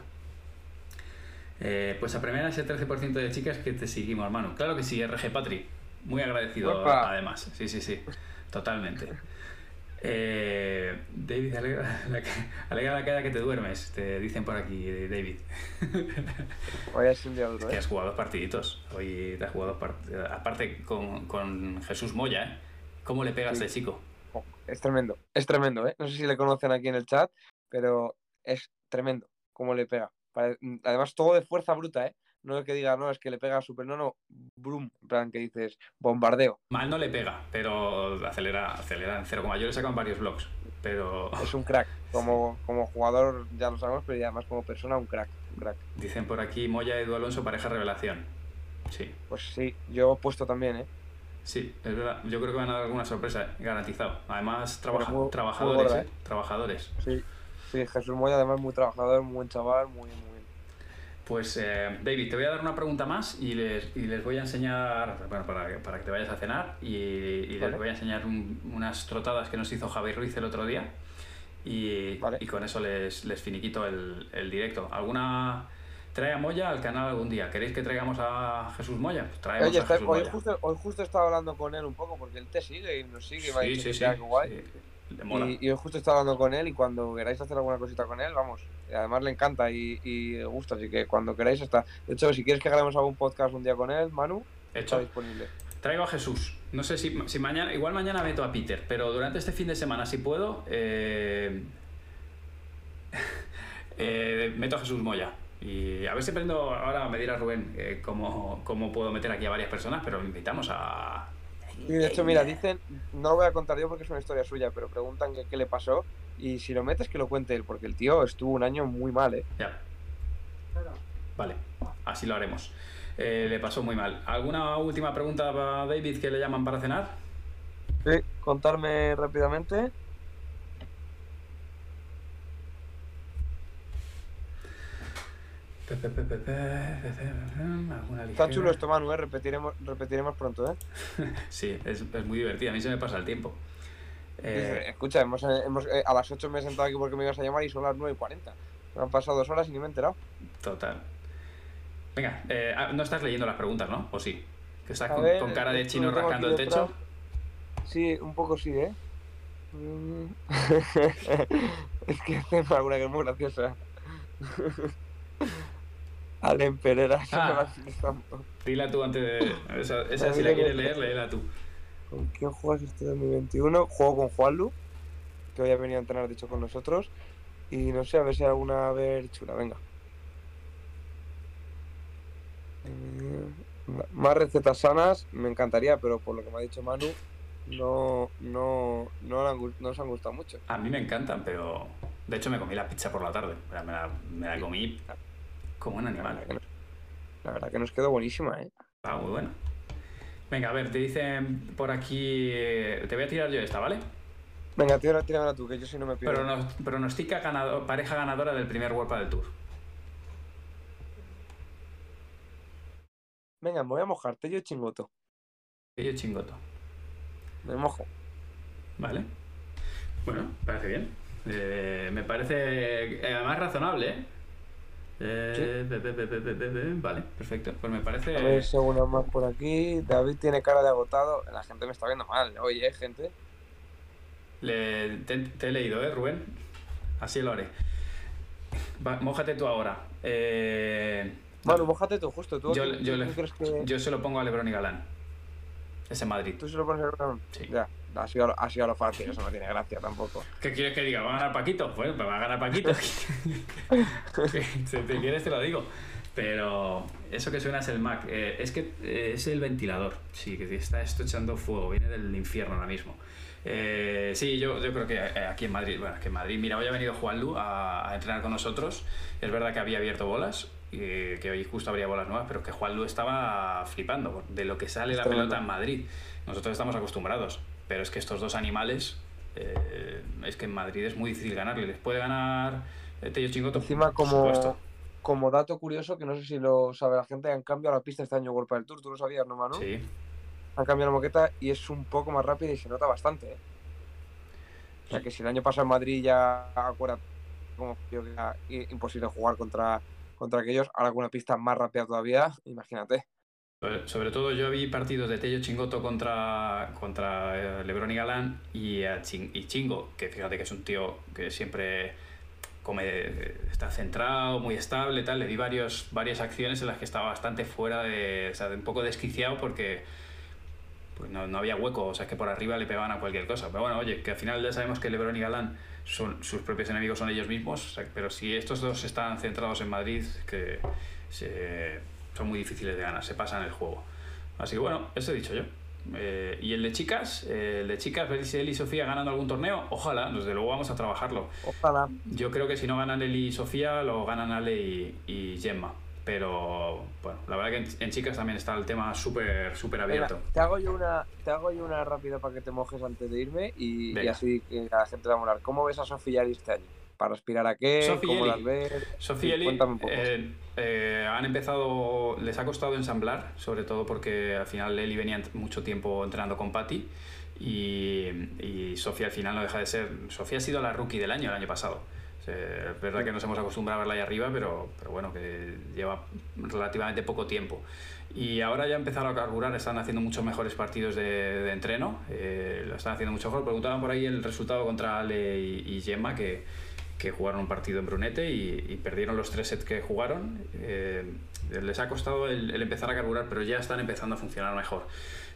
Speaker 1: Eh, pues a primera ese 13% de chicas que te seguimos hermano claro que sí RG Patri. Muy agradecido
Speaker 2: Opa.
Speaker 1: además. Sí sí sí. Totalmente eh, David, alegra la, cara que te duermes, te dicen por aquí, David.
Speaker 2: Hoy es un día duro,
Speaker 1: Que
Speaker 2: ¿eh?
Speaker 1: has jugado partiditos. Hoy te has jugado partidos. Aparte con, con, Jesús Moya, ¿eh? ¿Cómo le pegas
Speaker 2: Sí.
Speaker 1: de chico?
Speaker 2: Oh, es tremendo, es tremendo, ¿eh? No sé si le conocen aquí en el chat, pero es tremendo cómo le pega. Pare- Además, todo de fuerza bruta, ¿eh? No es que diga, no, es que le pega súper, no, no, brum, en plan que dices, bombardeo.
Speaker 1: Mal no le pega, pero acelera, acelera en cero coma. Yo le en varios blogs, pero
Speaker 2: Es un crack. Como, como jugador ya lo sabemos, pero ya además como persona, un crack, un crack.
Speaker 1: dicen por aquí Moya Edu Alonso, pareja revelación. Sí,
Speaker 2: Pues sí, yo he puesto también, ¿eh?
Speaker 1: sí, es verdad. Yo creo que van a dar alguna sorpresa, garantizado. Además, trabaja-
Speaker 2: muy- muy
Speaker 1: trabajadores,
Speaker 2: gorda,
Speaker 1: ¿eh? Trabajadores.
Speaker 2: Sí, sí, Jesús Moya además muy trabajador, muy buen chaval, muy, muy.
Speaker 1: Pues eh, David, te voy a dar una pregunta más y les, y les voy a enseñar, bueno, para, que- para que te vayas a cenar, y, y les voy a enseñar un- unas trotadas que nos hizo Javi Ruiz el otro día. Y,
Speaker 2: Vale.
Speaker 1: y con eso les, les finiquito el, el directo. ¿Alguna trae a Moya al canal algún día? ¿Queréis que traigamos a Jesús Moya? Pues traemos
Speaker 2: Oye,
Speaker 1: a Jesús
Speaker 2: hoy,
Speaker 1: Moya.
Speaker 2: justo, hoy justo estaba hablando con él un poco porque él te sigue y nos sigue
Speaker 1: Sí, sí, sí,
Speaker 2: guay.
Speaker 1: sí, le mola.
Speaker 2: Y, y hoy justo estaba hablando con él y cuando queráis hacer alguna cosita con él, vamos. Y además le encanta y, y le gusta, así que cuando queráis está. De hecho, si quieres que grabemos algún podcast un día con él, Manu, está
Speaker 1: Hecho.
Speaker 2: disponible.
Speaker 1: Traigo a Jesús. No sé si, si mañana, igual mañana meto a Peter, pero durante este fin de semana, si puedo, eh, eh, meto a Jesús Moya. Y a ver si aprendo ahora me dirá Rubén eh, cómo, cómo puedo meter aquí a varias personas, pero invitamos a.
Speaker 2: Y de hecho, mira, dicen, no lo voy a contar yo porque es una historia suya, pero preguntan que qué le pasó y si lo metes que lo cuente él, porque el tío estuvo un año muy mal, ¿eh?
Speaker 1: Ya. Vale, así lo haremos. Eh, le pasó muy mal. ¿Alguna última pregunta para David que le llaman para cenar?
Speaker 2: Sí, contarme rápidamente.
Speaker 1: Pe, pe, pe, pe, pe, pe, pe, ¿Alguna
Speaker 2: Está chulo esto, Manu, ¿eh? Repetiremos, repetiremos pronto, ¿eh?
Speaker 1: Sí, es, es muy divertido. A mí se me pasa el tiempo. Eh,
Speaker 2: Escucha, hemos, hemos- eh, a las 8 me he sentado aquí porque me ibas a llamar y son las 9 y 40. Me han pasado dos horas y ni me he enterado.
Speaker 1: Total. Venga, eh, ah, no estás leyendo las preguntas, ¿no? ¿O sí? Que estás con,
Speaker 2: ver,
Speaker 1: con cara de chino rascando el techo.
Speaker 2: Sí, un poco sí, ¿eh? Mm. es que tengo alguna que es muy graciosa. Allen Pereira,
Speaker 1: Ah. Dila tú antes de. Esa, esa si la quieres leer, léela tú.
Speaker 2: ¿Con quién juegas este 2021? Juego con Juanlu, que hoy ha venido a entrenar, de hecho, con nosotros. Y no sé, a ver si hay alguna a ver chula, venga. Eh, Más recetas sanas, me encantaría, pero por lo que me ha dicho Manu, no, no, no, han no han gustado mucho.
Speaker 1: A mí me encantan, pero. De hecho, me comí la pizza por la tarde. Me la, me la comí como un
Speaker 2: La
Speaker 1: animal.
Speaker 2: verdad, que nos, la verdad que nos quedó buenísima, ¿eh?
Speaker 1: Ah, muy bueno. Venga, a ver, te dicen por aquí. eh, Te voy a tirar yo esta, ¿vale?
Speaker 2: Venga, tírame, tíramela tú, que yo si no me pierdo.
Speaker 1: Pero nos, pronostica ganado- pareja ganadora del primer World del Tour.
Speaker 2: Venga, me voy a mojarte yo chingoto.
Speaker 1: Yo chingoto.
Speaker 2: Me mojo.
Speaker 1: Vale. Bueno, parece bien. Eh, me parece eh, además razonable, ¿eh? Eh, pe, pe, pe, pe. Vale, perfecto. Pues me parece.
Speaker 2: A ver alguna más por aquí. David tiene cara de agotado. La gente me está viendo mal. Oye, gente.
Speaker 1: Le- te, te he leído, ¿eh, Rubén? Así lo haré. Va, mójate tú ahora. Eh,
Speaker 2: Manu, mójate tú, justo. ¿Tú,
Speaker 1: Yo- yo le-
Speaker 2: que
Speaker 1: yo se lo pongo a Lebron y Galán. Ese Madrid.
Speaker 2: tú se lo pones a Lebron?
Speaker 1: Sí.
Speaker 2: Ya, ha sido, ha sido lo fácil. Eso no tiene gracia tampoco.
Speaker 1: ¿Qué quieres que diga? ¿Va a ganar Paquito? Bueno, pues va a ganar Paquito. si te quieres te lo digo. Pero eso que suena es el Mac. Eh, es que eh, es el ventilador. Sí, que está esto echando fuego. Viene del infierno ahora mismo. Eh, sí, yo, yo creo que aquí en Madrid, bueno, que en Madrid, mira, hoy ha venido Juanlu a, a entrenar con nosotros. Es verdad que había abierto bolas, y que hoy justo habría bolas nuevas, pero que Juanlu estaba flipando de lo que sale la pelota en Madrid. Nosotros estamos acostumbrados, pero es que estos dos animales, es que en Madrid es muy difícil ganarle. Les puede ganar Tello Chingoto.
Speaker 2: Encima, como, como dato curioso, que no sé si lo sabe la gente, han cambiado la pista este año World del Tour, ¿tú lo sabías, no, Manu?
Speaker 1: Sí.
Speaker 2: Han cambiado la moqueta y es un poco más rápida y se nota bastante, ¿eh? O sea que si el año pasado en Madrid ya acuerda como que era imposible jugar contra, contra aquellos, ahora con una pista más rápida todavía, imagínate.
Speaker 1: Sobre todo yo vi partidos de Tello Chingoto contra, contra eh, Lebron y Galán y, y Chingo, que fíjate que es un tío que siempre está centrado, muy estable, tal. Le di varios, varias acciones en las que estaba bastante fuera de, o sea, un poco desquiciado porque pues no, no, había hueco, o sea, que por arriba le pegaban a cualquier cosa. Pero bueno, oye, que al final ya sabemos que Lebron y Galán son sus propios enemigos, son ellos mismos, pero si estos dos están centrados en Madrid, que son muy difíciles de ganar, se pasan el juego. Así que bueno, eso he dicho yo. Eh, y el de chicas, eh, el de chicas, ver si él y Sofía ganando algún torneo, ojalá, desde luego vamos a trabajarlo.
Speaker 2: Ojalá.
Speaker 1: Yo creo que si no ganan Eli y Sofía, lo ganan Ale y, Gemma. Pero bueno, la verdad que en, chicas también está el tema súper súper abierto.
Speaker 2: te hago yo una te hago yo una rápida para que te mojes antes de irme y, y así que la gente va a molar. ¿Cómo ves a Sofía este año? ¿Para aspirar a qué? ¿Cómo las ves?
Speaker 1: Sofía cuéntame un poco. Eh, eh, han empezado, les ha costado ensamblar, sobre todo porque al final Eli venía mucho tiempo entrenando con Patty y, y Sofía al final no deja de ser. Sofía ha sido la rookie del año el año pasado. es verdad que nos hemos acostumbrado a verla ahí arriba, pero, pero bueno, que lleva relativamente poco tiempo. Y ahora ya empezaron a carburar, están haciendo muchos mejores partidos de, de entreno, eh, lo están haciendo mucho mejor. Preguntaban por ahí el resultado contra Ale y, y Gemma, que, que jugaron un partido en Brunete y, perdieron los tres sets que jugaron. Eh, les ha costado el, empezar a carburar, pero ya están empezando a funcionar mejor.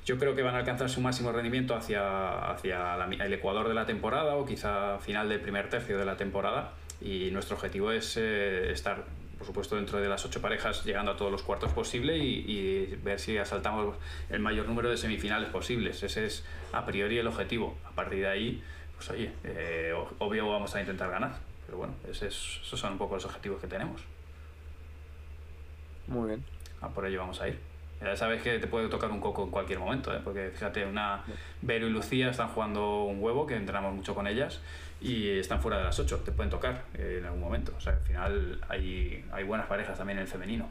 Speaker 1: Yo creo que van a alcanzar su máximo rendimiento hacia, hacia el Ecuador de la temporada o quizá final del primer tercio de la temporada. Y nuestro objetivo es eh, estar, por supuesto, dentro de las ocho parejas, llegando a todos los cuartos posible y, ver si asaltamos el mayor número de semifinales posibles. Ese es a priori el objetivo. A partir de ahí, pues oye, eh, obvio vamos a intentar ganar. Pero bueno, esos son un poco los objetivos que tenemos.
Speaker 2: Muy bien.
Speaker 1: Por ello vamos a ir. Ya sabes que te puede tocar un coco en cualquier momento, ¿eh? porque fíjate, una Vero y Lucía están jugando un huevo, que entrenamos mucho con ellas, y están fuera de las 8, te pueden tocar eh, en algún momento. O sea, al final hay, hay buenas parejas también en el femenino.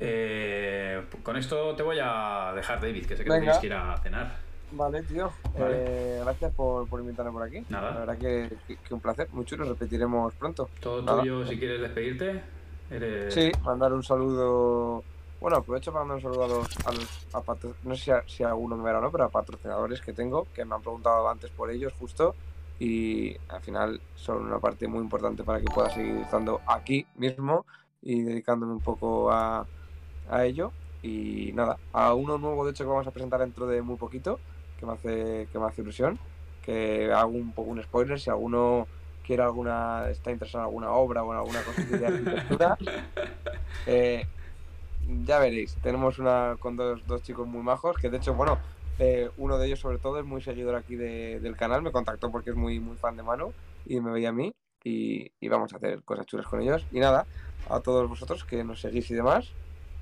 Speaker 1: Eh, con esto te voy a dejar, David, que sé que tienes que ir a cenar.
Speaker 2: Vale, tío. Eh, gracias por, por, invitarme por aquí.
Speaker 1: Nada.
Speaker 2: La verdad que, un placer. Mucho lo repetiremos pronto.
Speaker 1: Todo tuyo, si quieres despedirte.
Speaker 2: Sí, mandar un saludo. Bueno, aprovecho para mandar un saludo a los. A los no sé si, alguno me verá o no, pero a patrocinadores que tengo, que me han preguntado antes por ellos, justo. Y al final son una parte muy importante para que pueda seguir estando aquí mismo y dedicándome un poco a, a ello. Y nada, a uno nuevo, de hecho, que vamos a presentar dentro de muy poquito que me hace, que me hace ilusión. Que hago un poco un spoiler, si alguno quiere alguna, está interesado en alguna obra o en alguna cosa de arquitectura, eh, ya veréis, tenemos una con dos, dos, chicos muy majos, que de hecho, bueno, eh, uno de ellos sobre todo es muy seguidor aquí de, del canal, me contactó porque es muy, muy fan de Mano y me veía a mí y, y, vamos a hacer cosas chulas con ellos. Y nada, a todos vosotros que nos seguís y demás,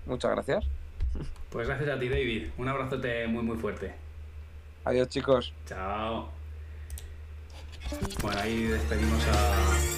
Speaker 2: muchas gracias.
Speaker 1: Pues gracias a ti, David. Un abrazote muy, muy fuerte.
Speaker 2: Adiós chicos.
Speaker 1: Chao. Bueno, ahí despedimos a,